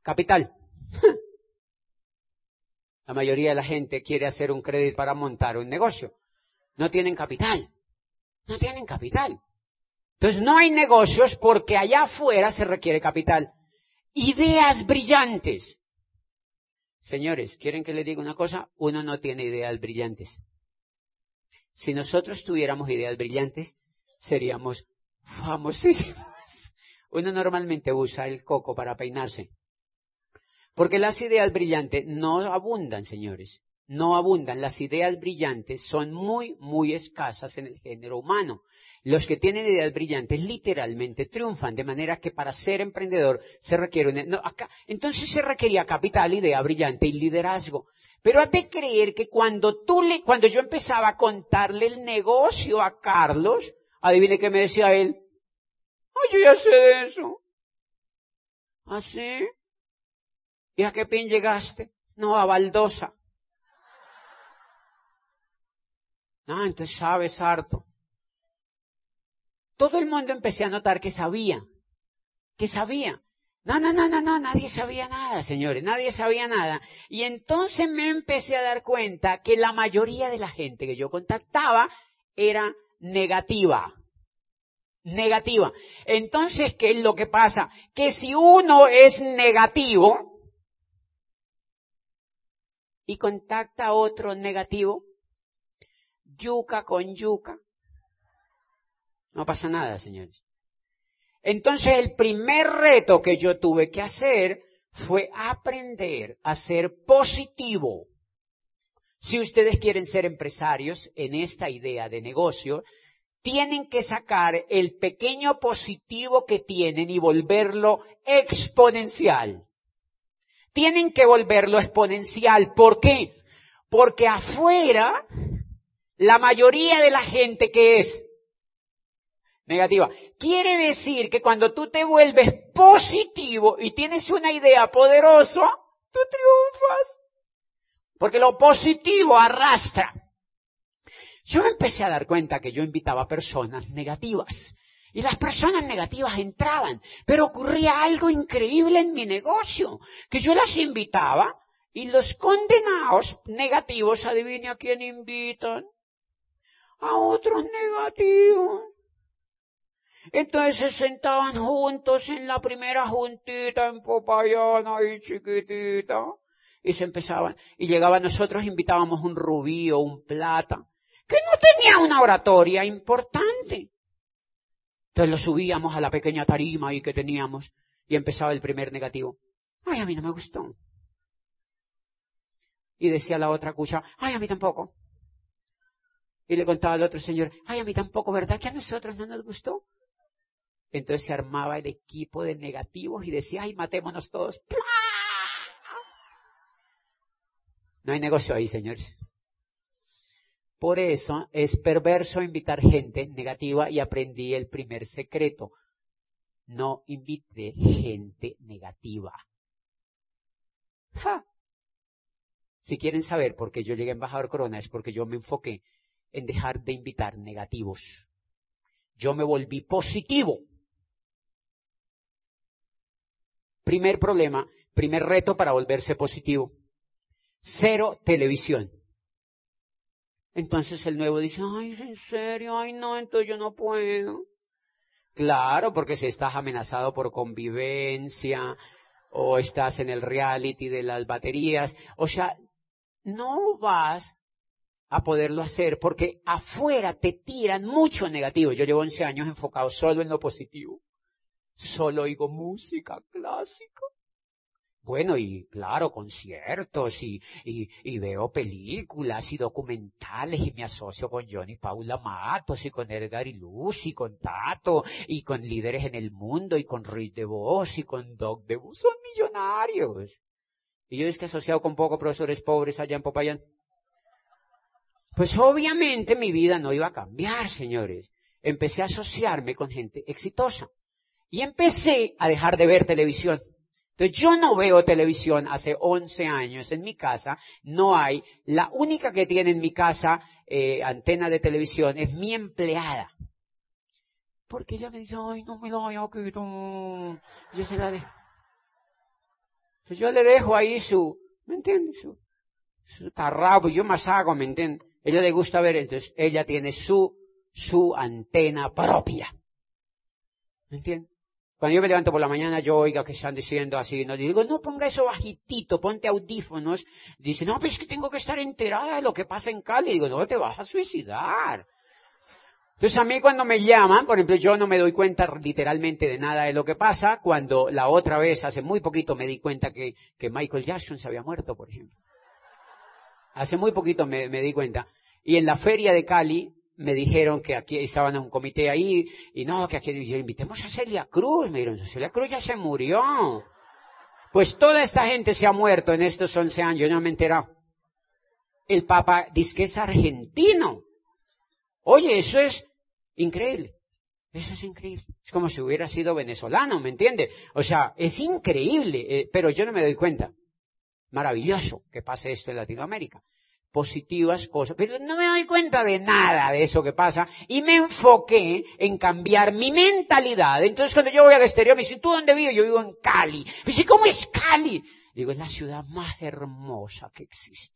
Capital. La mayoría de la gente quiere hacer un crédito para montar un negocio. No tienen capital. No tienen capital. Entonces no hay negocios porque allá afuera se requiere capital. Ideas brillantes. Señores, ¿quieren que les diga una cosa? Uno no tiene ideas brillantes. Si nosotros tuviéramos ideas brillantes, seríamos famosísimas. Uno normalmente usa el coco para peinarse. Porque las ideas brillantes no abundan, señores. No abundan. Las ideas brillantes son muy, muy escasas en el género humano. Los que tienen ideas brillantes literalmente triunfan, de manera que para ser emprendedor se requiere un... No, acá, entonces se requería capital, idea brillante y liderazgo. Pero has de creer que cuando tú le, cuando yo empezaba a contarle el negocio a Carlos, Adivine qué me decía él. Ay, yo ya sé de eso. ¿Ah, sí? ¿Y a qué pin llegaste? No, a Baldosa. Ah, entonces sabes harto. Todo el mundo empecé a notar que sabía, que sabía. No, no, no, no, no, nadie sabía nada, señores, nadie sabía nada. Y entonces me empecé a dar cuenta que la mayoría de la gente que yo contactaba era negativa. Negativa. Entonces, ¿qué es lo que pasa? Que si uno es negativo y contacta a otro negativo, yuca con yuca, no pasa nada, señores. Entonces el primer reto que yo tuve que hacer fue aprender a ser positivo. Si ustedes quieren ser empresarios en esta idea de negocio, tienen que sacar el pequeño positivo que tienen y volverlo exponencial. Tienen que volverlo exponencial. ¿Por qué? Porque afuera, la mayoría de la gente que es negativa. Quiere decir que cuando tú te vuelves positivo y tienes una idea poderosa, tú triunfas. Porque lo positivo arrastra. Yo empecé a dar cuenta que yo invitaba personas negativas. Y las personas negativas entraban. Pero ocurría algo increíble en mi negocio. Que yo las invitaba y los condenados negativos, adivine a quién invitan. A otros negativos. Entonces se sentaban juntos en la primera juntita en Popayana y chiquitita. Y se empezaban. Y llegaban nosotros, invitábamos un rubí o un plata, que no tenía una oratoria importante. Entonces lo subíamos a la pequeña tarima ahí que teníamos y empezaba el primer negativo. Ay, a mí no me gustó. Y decía la otra cucha, ay, a mí tampoco. Y le contaba al otro señor, ay, a mí tampoco, ¿verdad que a nosotros no nos gustó? Entonces se armaba el equipo de negativos y decía, ay, matémonos todos. No hay negocio ahí, señores. Por eso es perverso invitar gente negativa y aprendí el primer secreto. No invite gente negativa. Si quieren saber por qué yo llegué a embajador Corona es porque yo me enfoqué en dejar de invitar negativos. Yo me volví positivo. Primer problema, primer reto para volverse positivo. Cero televisión. Entonces el nuevo dice, ay, en serio, ay no, entonces yo no puedo. Claro, porque si estás amenazado por convivencia, o estás en el reality de las baterías, o sea, no vas a poderlo hacer porque afuera te tiran mucho negativo. Yo llevo 11 años enfocado solo en lo positivo. Solo oigo música clásica. Bueno, y claro, conciertos y, veo películas y documentales y me asocio con Johnny Paula Matos y con Edgar y Luz y con Tato y con líderes en el mundo y con Ruiz de Vos y con Doc de Vos. Son millonarios. Y yo es que asociado con pocos profesores pobres allá en Popayán. Pues obviamente mi vida no iba a cambiar, señores. Empecé a asociarme con gente exitosa. Y empecé a dejar de ver televisión. Entonces yo no veo televisión hace 11 años en mi casa, no hay. La única que tiene en mi casa eh, antena de televisión es mi empleada. Porque ella me dice, ay, no me lo voy a Yo se la dejo. Yo le dejo ahí su, ¿me entiendes? Su, su tarrabo, yo más hago, ¿me entiendes? Ella le gusta ver, entonces ella tiene su, su antena propia. ¿Me entiendes? Cuando yo me levanto por la mañana, yo oiga que están diciendo así, no digo, no ponga eso bajitito, ponte audífonos. Dice, no, pues es que tengo que estar enterada de lo que pasa en Cali. Digo, no, te vas a suicidar. Entonces a mí cuando me llaman, por ejemplo, yo no me doy cuenta literalmente de nada de lo que pasa, cuando la otra vez, hace muy poquito, me di cuenta que, que Michael Jackson se había muerto, por ejemplo. Hace muy poquito me, me di cuenta. Y en la feria de Cali, me dijeron que aquí estaban en un comité ahí, y no, que aquí yo invitemos a Celia Cruz. Me dijeron, Celia Cruz ya se murió. Pues toda esta gente se ha muerto en estos 11 años, yo no me he enterado. El Papa dice que es argentino. Oye, eso es increíble. Eso es increíble. Es como si hubiera sido venezolano, ¿me entiende? O sea, es increíble, eh, pero yo no me doy cuenta. Maravilloso que pase esto en Latinoamérica. Positivas cosas, pero no me doy cuenta de nada de eso que pasa y me enfoqué en cambiar mi mentalidad. Entonces cuando yo voy al exterior me dicen, ¿tú dónde vives? Yo vivo en Cali. Me dicen, ¿cómo es Cali? Digo, es la ciudad más hermosa que existe.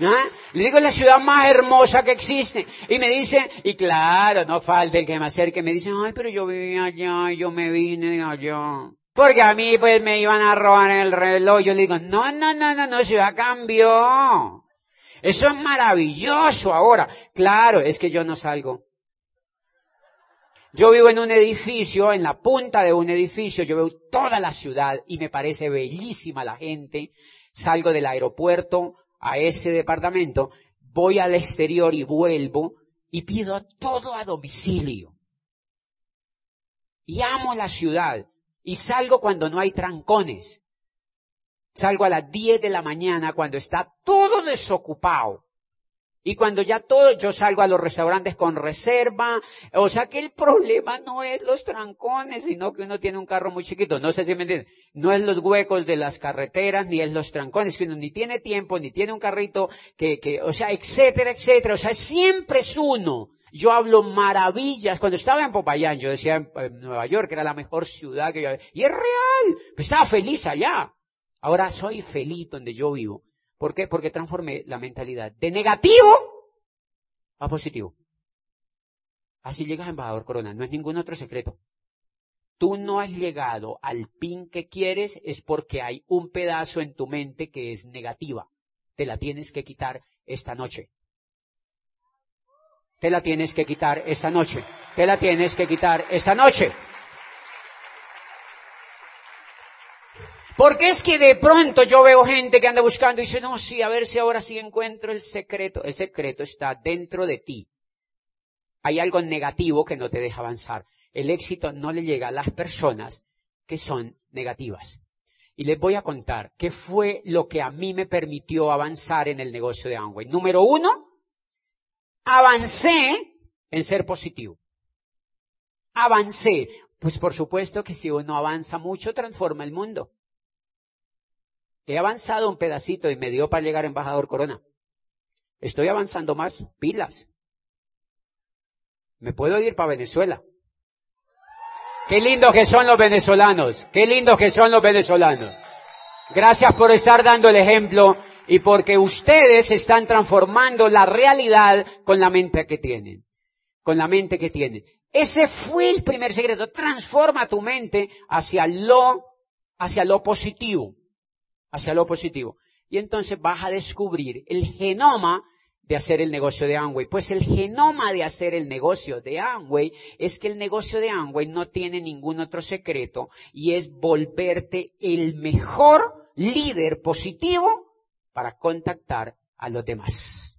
¿Ah? Le digo, es la ciudad más hermosa que existe. Y me dice, y claro, no falta el que me acerque, me dice, ay, pero yo vivía allá yo me vine allá. Porque a mí pues me iban a robar el reloj. Yo le digo, no, no, no, no, no, ciudad cambió. Eso es maravilloso ahora. Claro, es que yo no salgo. Yo vivo en un edificio, en la punta de un edificio, yo veo toda la ciudad y me parece bellísima la gente. Salgo del aeropuerto a ese departamento, voy al exterior y vuelvo y pido todo a domicilio. Y amo la ciudad y salgo cuando no hay trancones. Salgo a las 10 de la mañana cuando está todo desocupado. Y cuando ya todo, yo salgo a los restaurantes con reserva. O sea que el problema no es los trancones, sino que uno tiene un carro muy chiquito. No sé si me entienden. No es los huecos de las carreteras, ni es los trancones, que uno ni tiene tiempo, ni tiene un carrito, que, que, o sea, etcétera, etcétera. O sea, siempre es uno. Yo hablo maravillas. Cuando estaba en Popayán, yo decía en, Nueva York que era la mejor ciudad que yo había. Y es real. Pues estaba feliz allá. Ahora soy feliz donde yo vivo. ¿Por qué? Porque transformé la mentalidad de negativo a positivo. Así llegas embajador Corona, no es ningún otro secreto. Tú no has llegado al pin que quieres es porque hay un pedazo en tu mente que es negativa. Te la tienes que quitar esta noche. Te la tienes que quitar esta noche. Te la tienes que quitar esta noche. Porque es que de pronto yo veo gente que anda buscando y dice, no, sí, a ver si ahora sí encuentro el secreto. El secreto está dentro de ti. Hay algo negativo que no te deja avanzar. El éxito no le llega a las personas que son negativas. Y les voy a contar qué fue lo que a mí me permitió avanzar en el negocio de Amway. Número uno, avancé en ser positivo. Avancé. Pues por supuesto que si uno avanza mucho, transforma el mundo. He avanzado un pedacito y me dio para llegar a embajador Corona. Estoy avanzando más, pilas. Me puedo ir para Venezuela. Qué lindos que son los venezolanos. Qué lindos que son los venezolanos. Gracias por estar dando el ejemplo y porque ustedes están transformando la realidad con la mente que tienen. Con la mente que tienen. Ese fue el primer secreto. Transforma tu mente hacia lo, hacia lo positivo hacia lo positivo. Y entonces vas a descubrir el genoma de hacer el negocio de Amway. Pues el genoma de hacer el negocio de Amway es que el negocio de Amway no tiene ningún otro secreto y es volverte el mejor líder positivo para contactar a los demás.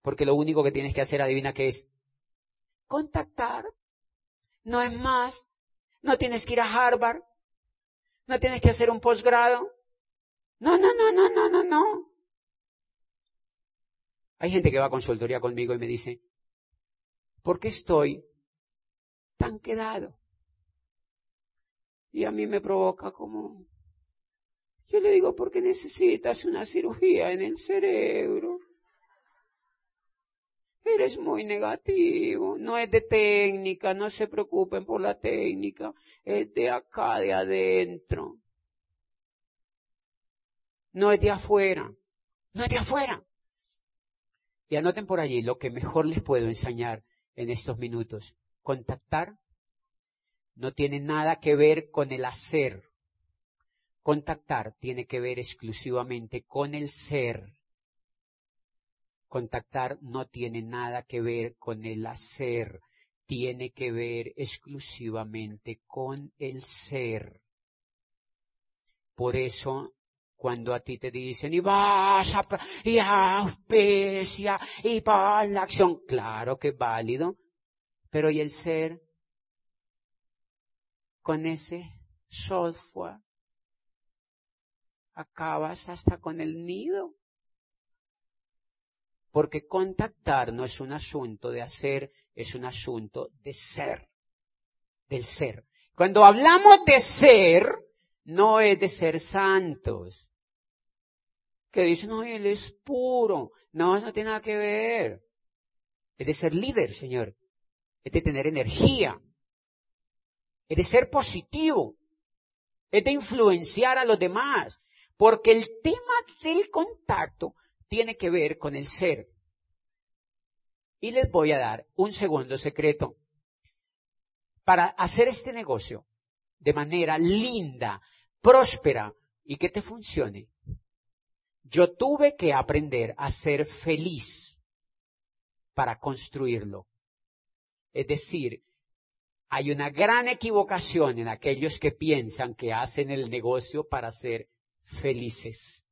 Porque lo único que tienes que hacer, adivina qué es, contactar. No es más. No tienes que ir a Harvard. No tienes que hacer un posgrado. No, no, no, no, no, no, no. Hay gente que va a consultoría conmigo y me dice, ¿por qué estoy tan quedado? Y a mí me provoca como, yo le digo, porque necesitas una cirugía en el cerebro. Eres muy negativo, no es de técnica, no se preocupen por la técnica, es de acá, de adentro no es de afuera, no es de afuera. Y anoten por allí lo que mejor les puedo enseñar en estos minutos. Contactar no tiene nada que ver con el hacer. Contactar tiene que ver exclusivamente con el ser. Contactar no tiene nada que ver con el hacer, tiene que ver exclusivamente con el ser. Por eso cuando a ti te dicen, y vas a, y auspicia, y para la acción, claro que es válido, pero ¿y el ser? Con ese software, acabas hasta con el nido. Porque contactar no es un asunto de hacer, es un asunto de ser, del ser. Cuando hablamos de ser, no es de ser santos, que dicen, no, él es puro. No, eso no tiene nada que ver. Es de ser líder, Señor. Es de tener energía. Es de ser positivo. Es de influenciar a los demás. Porque el tema del contacto tiene que ver con el ser. Y les voy a dar un segundo secreto. Para hacer este negocio de manera linda, próspera y que te funcione, yo tuve que aprender a ser feliz para construirlo. Es decir, hay una gran equivocación en aquellos que piensan que hacen el negocio para ser felices.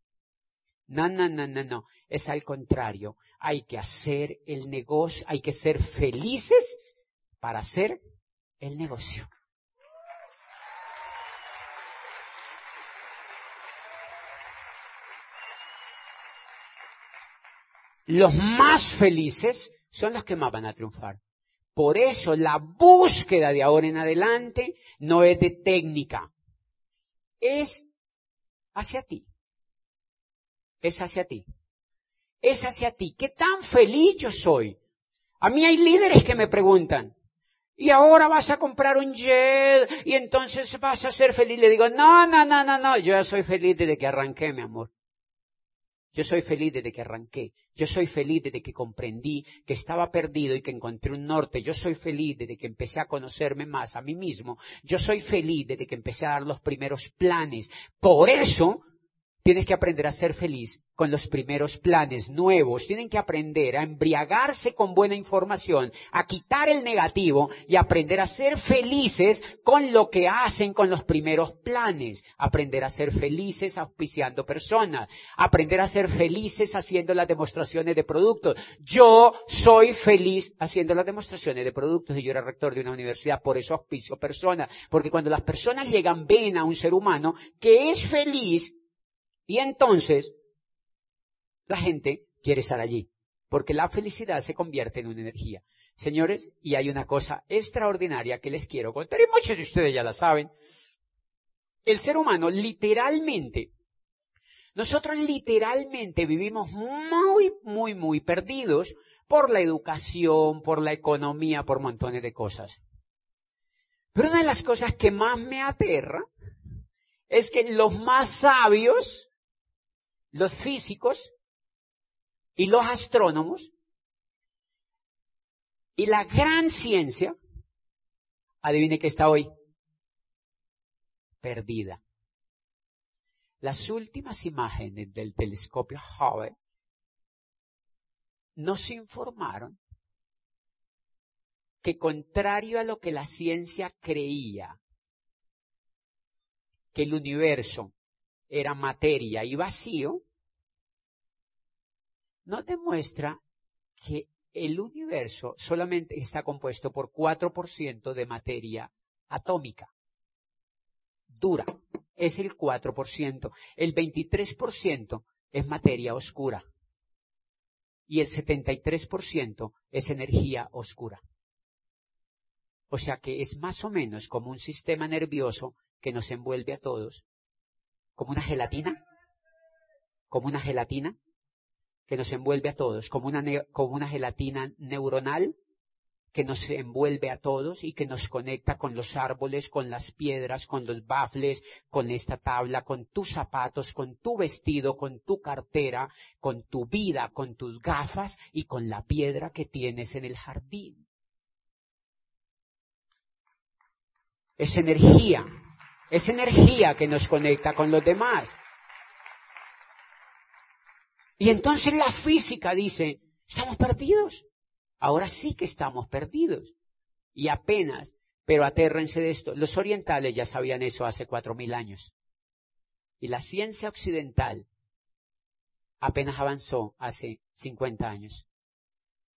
No, no, no, no, no. Es al contrario. Hay que hacer el negocio, hay que ser felices para hacer el negocio. Los más felices son los que más van a triunfar. Por eso la búsqueda de ahora en adelante no es de técnica, es hacia ti. Es hacia ti. Es hacia ti. ¿Qué tan feliz yo soy? A mí hay líderes que me preguntan, y ahora vas a comprar un jet y entonces vas a ser feliz. Le digo, no, no, no, no, no, yo ya soy feliz desde que arranqué, mi amor. Yo soy feliz desde que arranqué. Yo soy feliz desde que comprendí que estaba perdido y que encontré un norte. Yo soy feliz desde que empecé a conocerme más a mí mismo. Yo soy feliz desde que empecé a dar los primeros planes. Por eso Tienes que aprender a ser feliz con los primeros planes nuevos. Tienen que aprender a embriagarse con buena información, a quitar el negativo y aprender a ser felices con lo que hacen con los primeros planes. Aprender a ser felices auspiciando personas. Aprender a ser felices haciendo las demostraciones de productos. Yo soy feliz haciendo las demostraciones de productos y yo era rector de una universidad, por eso auspicio personas. Porque cuando las personas llegan, ven a un ser humano que es feliz, y entonces, la gente quiere estar allí, porque la felicidad se convierte en una energía. Señores, y hay una cosa extraordinaria que les quiero contar, y muchos de ustedes ya la saben. El ser humano literalmente, nosotros literalmente vivimos muy, muy, muy perdidos por la educación, por la economía, por montones de cosas. Pero una de las cosas que más me aterra es que los más sabios los físicos y los astrónomos y la gran ciencia, adivine que está hoy, perdida. Las últimas imágenes del telescopio Hubble nos informaron que contrario a lo que la ciencia creía, que el universo era materia y vacío, nos demuestra que el universo solamente está compuesto por 4% de materia atómica, dura, es el 4%. El 23% es materia oscura y el 73% es energía oscura. O sea que es más o menos como un sistema nervioso que nos envuelve a todos como una gelatina, como una gelatina que nos envuelve a todos, como una, como una gelatina neuronal que nos envuelve a todos y que nos conecta con los árboles, con las piedras, con los bafles, con esta tabla, con tus zapatos, con tu vestido, con tu cartera, con tu vida, con tus gafas y con la piedra que tienes en el jardín. Es energía es energía que nos conecta con los demás. Y entonces la física dice, estamos perdidos. Ahora sí que estamos perdidos. Y apenas, pero atérrense de esto, los orientales ya sabían eso hace cuatro mil años. Y la ciencia occidental apenas avanzó hace cincuenta años.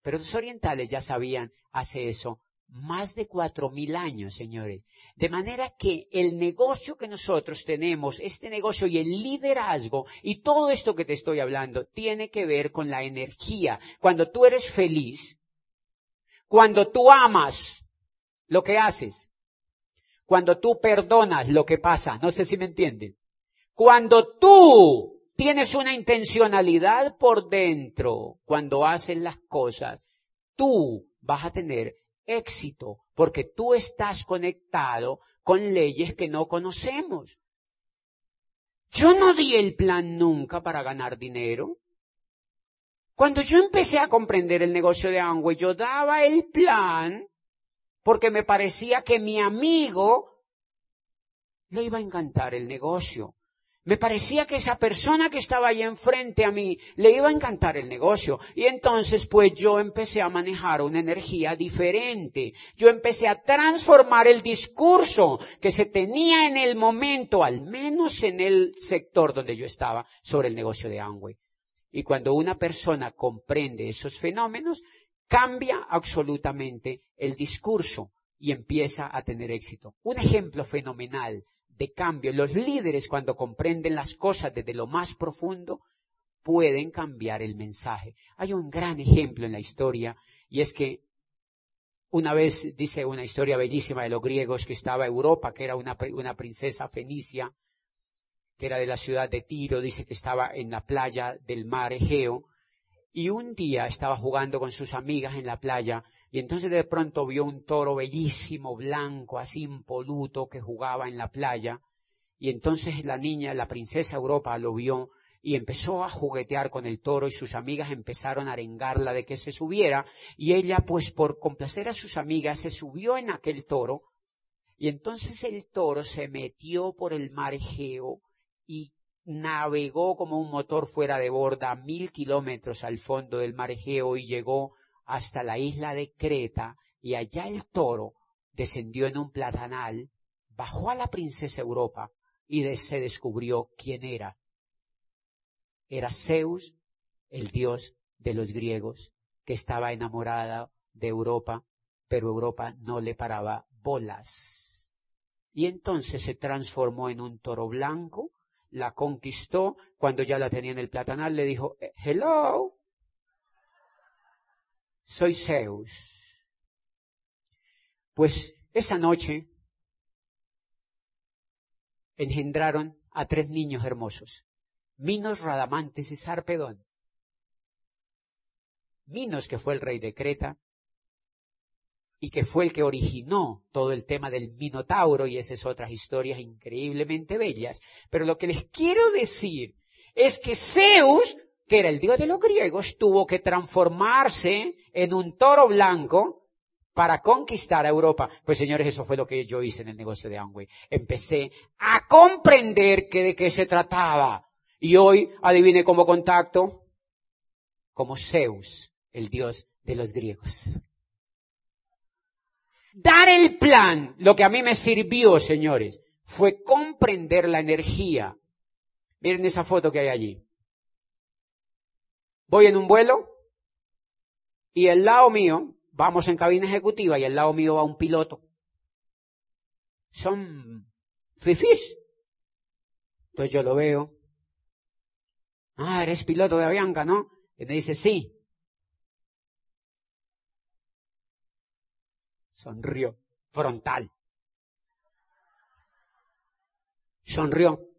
Pero los orientales ya sabían hace eso más de cuatro mil años, señores. De manera que el negocio que nosotros tenemos, este negocio y el liderazgo y todo esto que te estoy hablando, tiene que ver con la energía. Cuando tú eres feliz, cuando tú amas lo que haces, cuando tú perdonas lo que pasa, no sé si me entienden. Cuando tú tienes una intencionalidad por dentro cuando haces las cosas, tú vas a tener éxito porque tú estás conectado con leyes que no conocemos. Yo no di el plan nunca para ganar dinero. Cuando yo empecé a comprender el negocio de Amway, yo daba el plan porque me parecía que mi amigo le iba a encantar el negocio. Me parecía que esa persona que estaba ahí enfrente a mí le iba a encantar el negocio. Y entonces pues yo empecé a manejar una energía diferente. Yo empecé a transformar el discurso que se tenía en el momento, al menos en el sector donde yo estaba, sobre el negocio de Amway. Y cuando una persona comprende esos fenómenos, cambia absolutamente el discurso y empieza a tener éxito. Un ejemplo fenomenal de cambio. Los líderes cuando comprenden las cosas desde lo más profundo pueden cambiar el mensaje. Hay un gran ejemplo en la historia y es que una vez dice una historia bellísima de los griegos que estaba Europa, que era una, una princesa fenicia, que era de la ciudad de Tiro, dice que estaba en la playa del mar Egeo, y un día estaba jugando con sus amigas en la playa y entonces de pronto vio un toro bellísimo, blanco, así impoluto, que jugaba en la playa. Y entonces la niña, la princesa Europa, lo vio y empezó a juguetear con el toro y sus amigas empezaron a arengarla de que se subiera. Y ella, pues por complacer a sus amigas, se subió en aquel toro. Y entonces el toro se metió por el mar Egeo y navegó como un motor fuera de borda mil kilómetros al fondo del mar Egeo y llegó hasta la isla de Creta y allá el toro descendió en un platanal, bajó a la princesa Europa y se descubrió quién era. Era Zeus, el dios de los griegos, que estaba enamorada de Europa, pero Europa no le paraba bolas. Y entonces se transformó en un toro blanco, la conquistó, cuando ya la tenía en el platanal le dijo, eh, hello, soy Zeus. Pues esa noche engendraron a tres niños hermosos, Minos, Radamantes y Sarpedón. Minos, que fue el rey de Creta, y que fue el que originó todo el tema del Minotauro, y esas otras historias increíblemente bellas. Pero lo que les quiero decir es que Zeus que era el dios de los griegos, tuvo que transformarse en un toro blanco para conquistar a Europa. Pues señores, eso fue lo que yo hice en el negocio de Amway. Empecé a comprender que de qué se trataba. Y hoy, adivine cómo contacto, como Zeus, el dios de los griegos. Dar el plan, lo que a mí me sirvió, señores, fue comprender la energía. Miren esa foto que hay allí. Voy en un vuelo y el lado mío, vamos en cabina ejecutiva y el lado mío va un piloto. Son fifis. Entonces yo lo veo. Ah, eres piloto de Avianca, ¿no? Y me dice, sí. Sonrió. Frontal. Sonrió.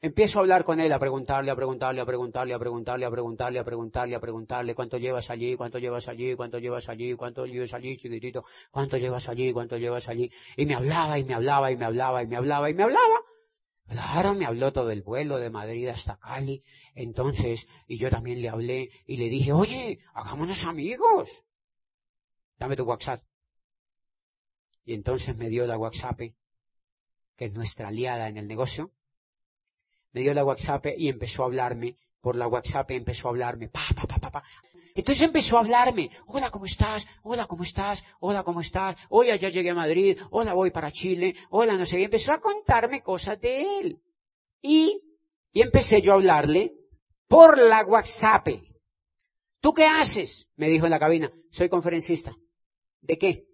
Empiezo a hablar con él, a preguntarle, a preguntarle, a preguntarle, a preguntarle, a preguntarle, a preguntarle, a preguntarle, cuánto llevas allí, cuánto llevas allí, cuánto llevas allí, cuánto llevas allí, chiquitito, cuánto llevas allí, cuánto llevas allí. Y me hablaba, y me hablaba, y me hablaba, y me hablaba, y me hablaba. Claro, me habló todo el vuelo de Madrid hasta Cali. Entonces, y yo también le hablé y le dije, oye, hagámonos amigos. Dame tu WhatsApp. Y entonces me dio la WhatsApp, que es nuestra aliada en el negocio me dio la WhatsApp y empezó a hablarme, por la WhatsApp empezó a hablarme, pa, pa, pa, pa, pa. Entonces empezó a hablarme, hola, ¿cómo estás? Hola, ¿cómo estás? Hola, ¿cómo estás? Hoy ya llegué a Madrid, hola, voy para Chile, hola, no sé qué. Empezó a contarme cosas de él. Y, y empecé yo a hablarle por la WhatsApp. ¿Tú qué haces? Me dijo en la cabina. Soy conferencista. ¿De qué?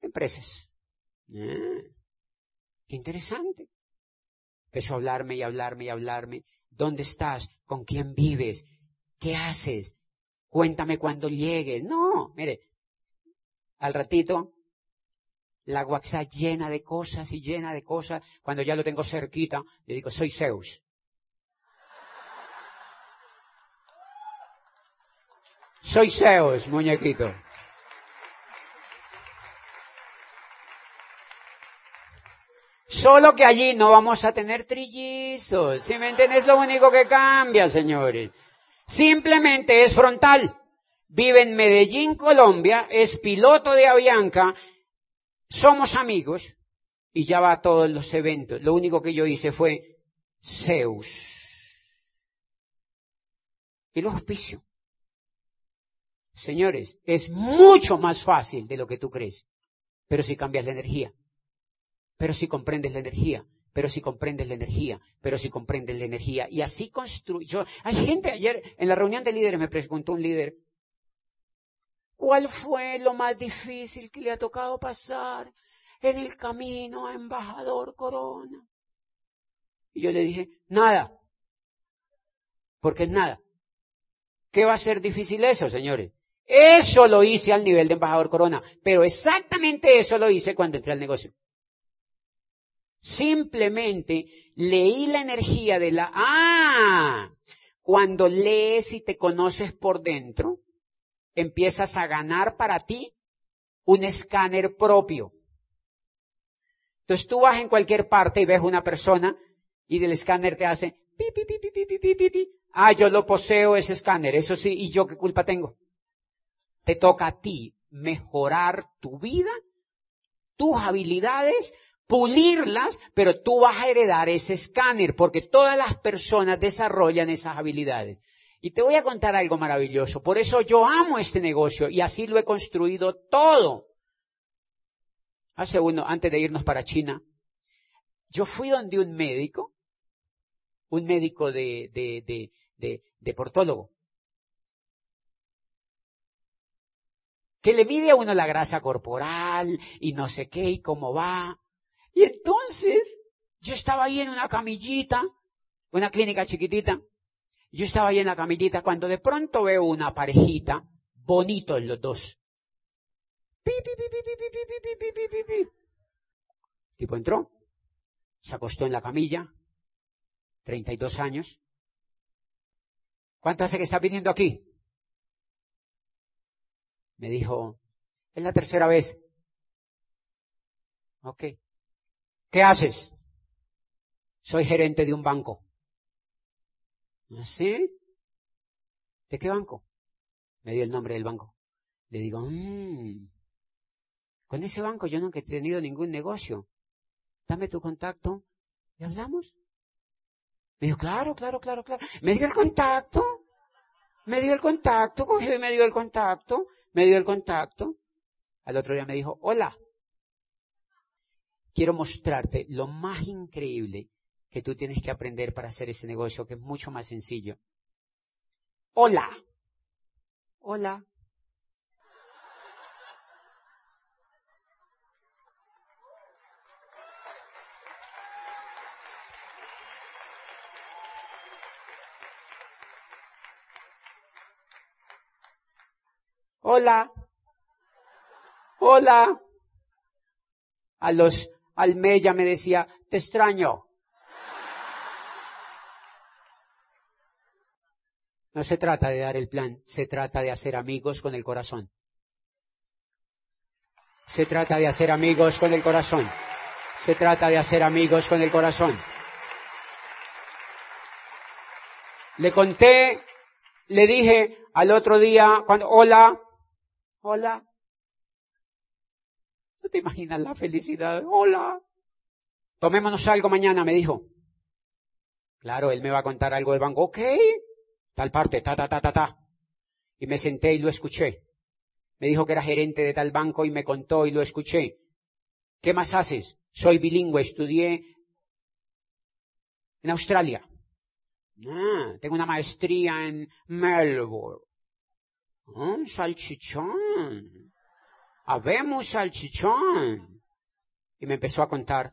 Empresas. Ah, qué interesante. Empezó a hablarme y hablarme y hablarme. ¿Dónde estás? ¿Con quién vives? ¿Qué haces? Cuéntame cuando llegues. No, mire, al ratito La WhatsApp llena de cosas y llena de cosas. Cuando ya lo tengo cerquita, le digo, soy Zeus. Soy Zeus, muñequito. Solo que allí no vamos a tener trillizos. Si me entiendes, es lo único que cambia, señores. Simplemente es frontal. Vive en Medellín, Colombia, es piloto de Avianca, somos amigos y ya va a todos los eventos. Lo único que yo hice fue Zeus. Y lo auspicio. Señores, es mucho más fácil de lo que tú crees, pero si cambias la energía, pero si comprendes la energía, pero si comprendes la energía, pero si comprendes la energía. Y así construyo. Hay gente ayer en la reunión de líderes me preguntó un líder, ¿cuál fue lo más difícil que le ha tocado pasar en el camino a embajador Corona? Y yo le dije, nada. Porque es nada. ¿Qué va a ser difícil eso, señores? Eso lo hice al nivel de embajador Corona, pero exactamente eso lo hice cuando entré al negocio. Simplemente leí la energía de la... Ah, cuando lees y te conoces por dentro, empiezas a ganar para ti un escáner propio. Entonces tú vas en cualquier parte y ves una persona y del escáner te hace pi, pi, pi, pi, pi, pi, pi. Ah, yo lo poseo ese escáner, eso sí, ¿y yo qué culpa tengo? Te toca a ti mejorar tu vida, tus habilidades pulirlas, pero tú vas a heredar ese escáner porque todas las personas desarrollan esas habilidades. Y te voy a contar algo maravilloso. Por eso yo amo este negocio y así lo he construido todo. Hace uno, antes de irnos para China, yo fui donde un médico, un médico de, de, de, de, de portólogo, que le mide a uno la grasa corporal y no sé qué y cómo va. Y entonces, yo estaba ahí en una camillita, una clínica chiquitita, yo estaba ahí en la camillita cuando de pronto veo una parejita, bonitos los dos. Pi, pi, pi, El tipo entró, se acostó en la camilla, 32 años. ¿Cuánto hace que está viniendo aquí? Me dijo, es la tercera vez. Ok. ¿Qué haces? Soy gerente de un banco. ¿Sí? ¿De qué banco? Me dio el nombre del banco. Le digo, mmm, con ese banco yo nunca he tenido ningún negocio. Dame tu contacto y hablamos. Me dijo, claro, claro, claro, claro. Me dio el contacto. Me dio el contacto, cogió y me dio el contacto. Me dio el contacto. Al otro día me dijo, hola, quiero mostrarte lo más increíble que tú tienes que aprender para hacer ese negocio, que es mucho más sencillo. Hola. Hola. Hola. Hola. A los Almeya me decía, te extraño. No se trata de dar el plan, se trata de hacer amigos con el corazón. Se trata de hacer amigos con el corazón. Se trata de hacer amigos con el corazón. Le conté, le dije al otro día, cuando, hola, hola, ¿No te imaginas la felicidad? Hola. Tomémonos algo mañana, me dijo. Claro, él me va a contar algo del banco. Ok. Tal parte, ta, ta, ta, ta, ta. Y me senté y lo escuché. Me dijo que era gerente de tal banco y me contó y lo escuché. ¿Qué más haces? Soy bilingüe, estudié en Australia. Ah, tengo una maestría en Melbourne. Ah, salchichón habemos salchichón. Y me empezó a contar,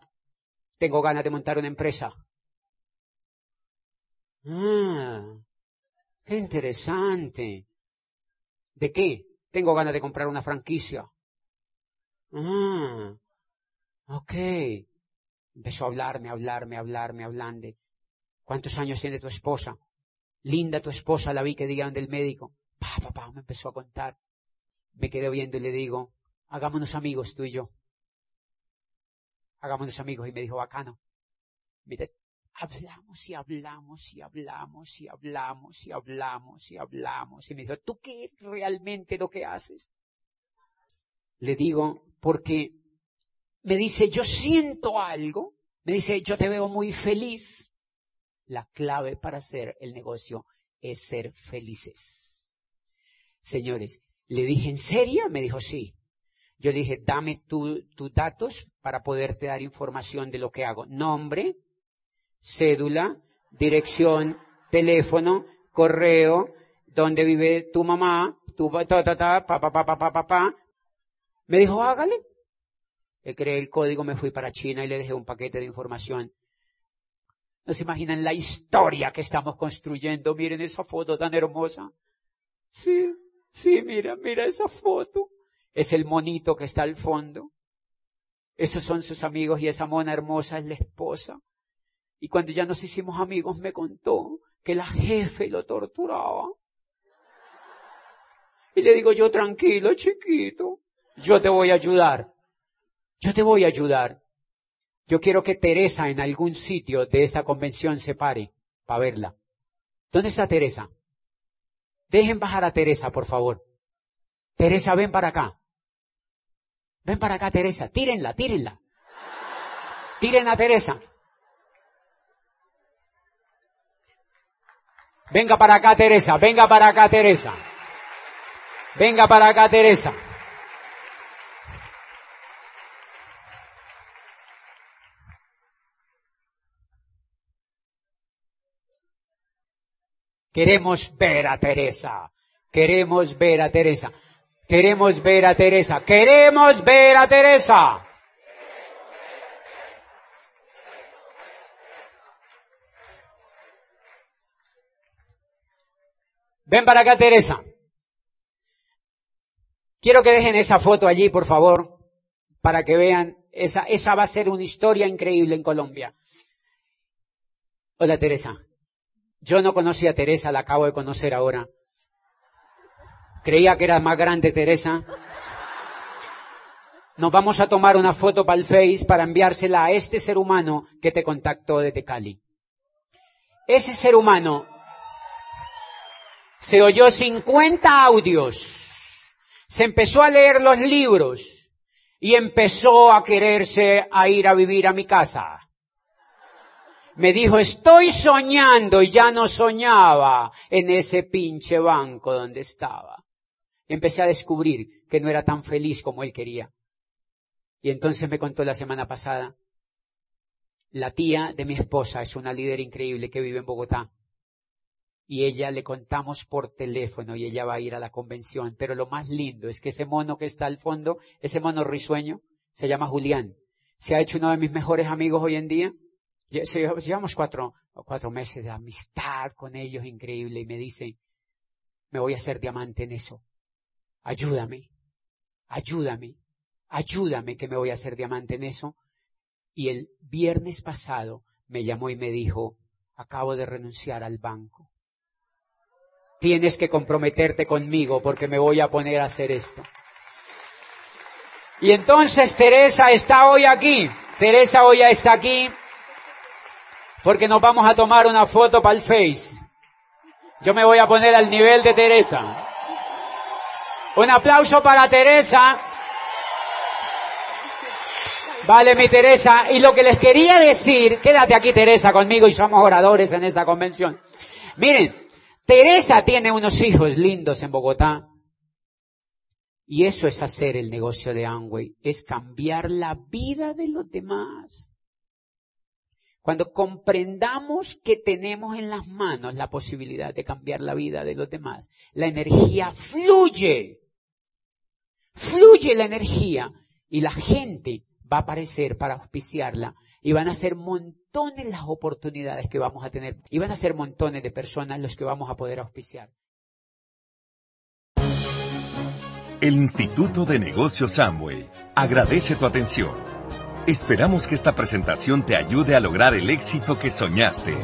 tengo ganas de montar una empresa. Ah, qué interesante. ¿De qué? Tengo ganas de comprar una franquicia. Ah, Ok. Empezó a hablarme, hablarme, hablarme, a hablarme. ¿Cuántos años tiene tu esposa? Linda tu esposa, la vi que digan del médico. Pa, papá, me empezó a contar. Me quedé viendo y le digo, hagámonos amigos tú y yo. Hagámonos amigos. Y me dijo, bacano. Mire, hablamos y hablamos y hablamos y hablamos y hablamos y hablamos. Y me dijo, ¿tú qué realmente lo que haces? Le digo, porque me dice, yo siento algo. Me dice, yo te veo muy feliz. La clave para hacer el negocio es ser felices. Señores, le dije, ¿en serio? Me dijo, sí. Yo le dije, dame tus datos para poderte dar información de lo que hago. Nombre, cédula, dirección, teléfono, correo, donde vive tu mamá, tu ta, ta, ta, pa, pa, pa, pa, pa, pa, pa. Me dijo, hágale. Le creé el código, me fui para China y le dejé un paquete de información. No se imaginan la historia que estamos construyendo. Miren esa foto tan hermosa. Sí, sí, mira, mira esa foto. Es el monito que está al fondo. Esos son sus amigos y esa mona hermosa es la esposa. Y cuando ya nos hicimos amigos me contó que la jefe lo torturaba. Y le digo yo, tranquilo, chiquito, yo te voy a ayudar. Yo te voy a ayudar. Yo quiero que Teresa en algún sitio de esta convención se pare para verla. ¿Dónde está Teresa? Dejen bajar a Teresa, por favor. Teresa, ven para acá. Ven para acá, Teresa. Tírenla, tírenla. Tiren a Teresa. Venga para acá, Teresa. Venga para acá, Teresa. Venga para acá, Teresa. Queremos ver a Teresa. Queremos ver a Teresa. Queremos ver a Teresa. Queremos ver a Teresa. Ven para acá, Teresa. Quiero que dejen esa foto allí, por favor, para que vean. Esa, esa va a ser una historia increíble en Colombia. Hola, Teresa. Yo no conocía a Teresa, la acabo de conocer ahora. Creía que era más grande Teresa. Nos vamos a tomar una foto para el Face para enviársela a este ser humano que te contactó desde Cali. Ese ser humano se oyó 50 audios, se empezó a leer los libros y empezó a quererse a ir a vivir a mi casa. Me dijo, estoy soñando y ya no soñaba en ese pinche banco donde estaba. Empecé a descubrir que no era tan feliz como él quería. Y entonces me contó la semana pasada, la tía de mi esposa es una líder increíble que vive en Bogotá y ella le contamos por teléfono y ella va a ir a la convención. Pero lo más lindo es que ese mono que está al fondo, ese mono risueño, se llama Julián. Se ha hecho uno de mis mejores amigos hoy en día. Llevamos cuatro, cuatro meses de amistad con ellos, increíble, y me dice, me voy a hacer diamante en eso. Ayúdame, ayúdame, ayúdame que me voy a hacer diamante en eso. Y el viernes pasado me llamó y me dijo, acabo de renunciar al banco tienes que comprometerte conmigo porque me voy a poner a hacer esto. Y entonces Teresa está hoy aquí. Teresa hoy está aquí porque nos vamos a tomar una foto para el Face. Yo me voy a poner al nivel de Teresa. Un aplauso para Teresa. Vale, mi Teresa. Y lo que les quería decir, quédate aquí Teresa conmigo y somos oradores en esta convención. Miren, Teresa tiene unos hijos lindos en Bogotá. Y eso es hacer el negocio de Amway, es cambiar la vida de los demás. Cuando comprendamos que tenemos en las manos la posibilidad de cambiar la vida de los demás, la energía fluye. Fluye la energía y la gente va a aparecer para auspiciarla y van a ser montones las oportunidades que vamos a tener y van a ser montones de personas los que vamos a poder auspiciar. El Instituto de Negocios Samway agradece tu atención. Esperamos que esta presentación te ayude a lograr el éxito que soñaste.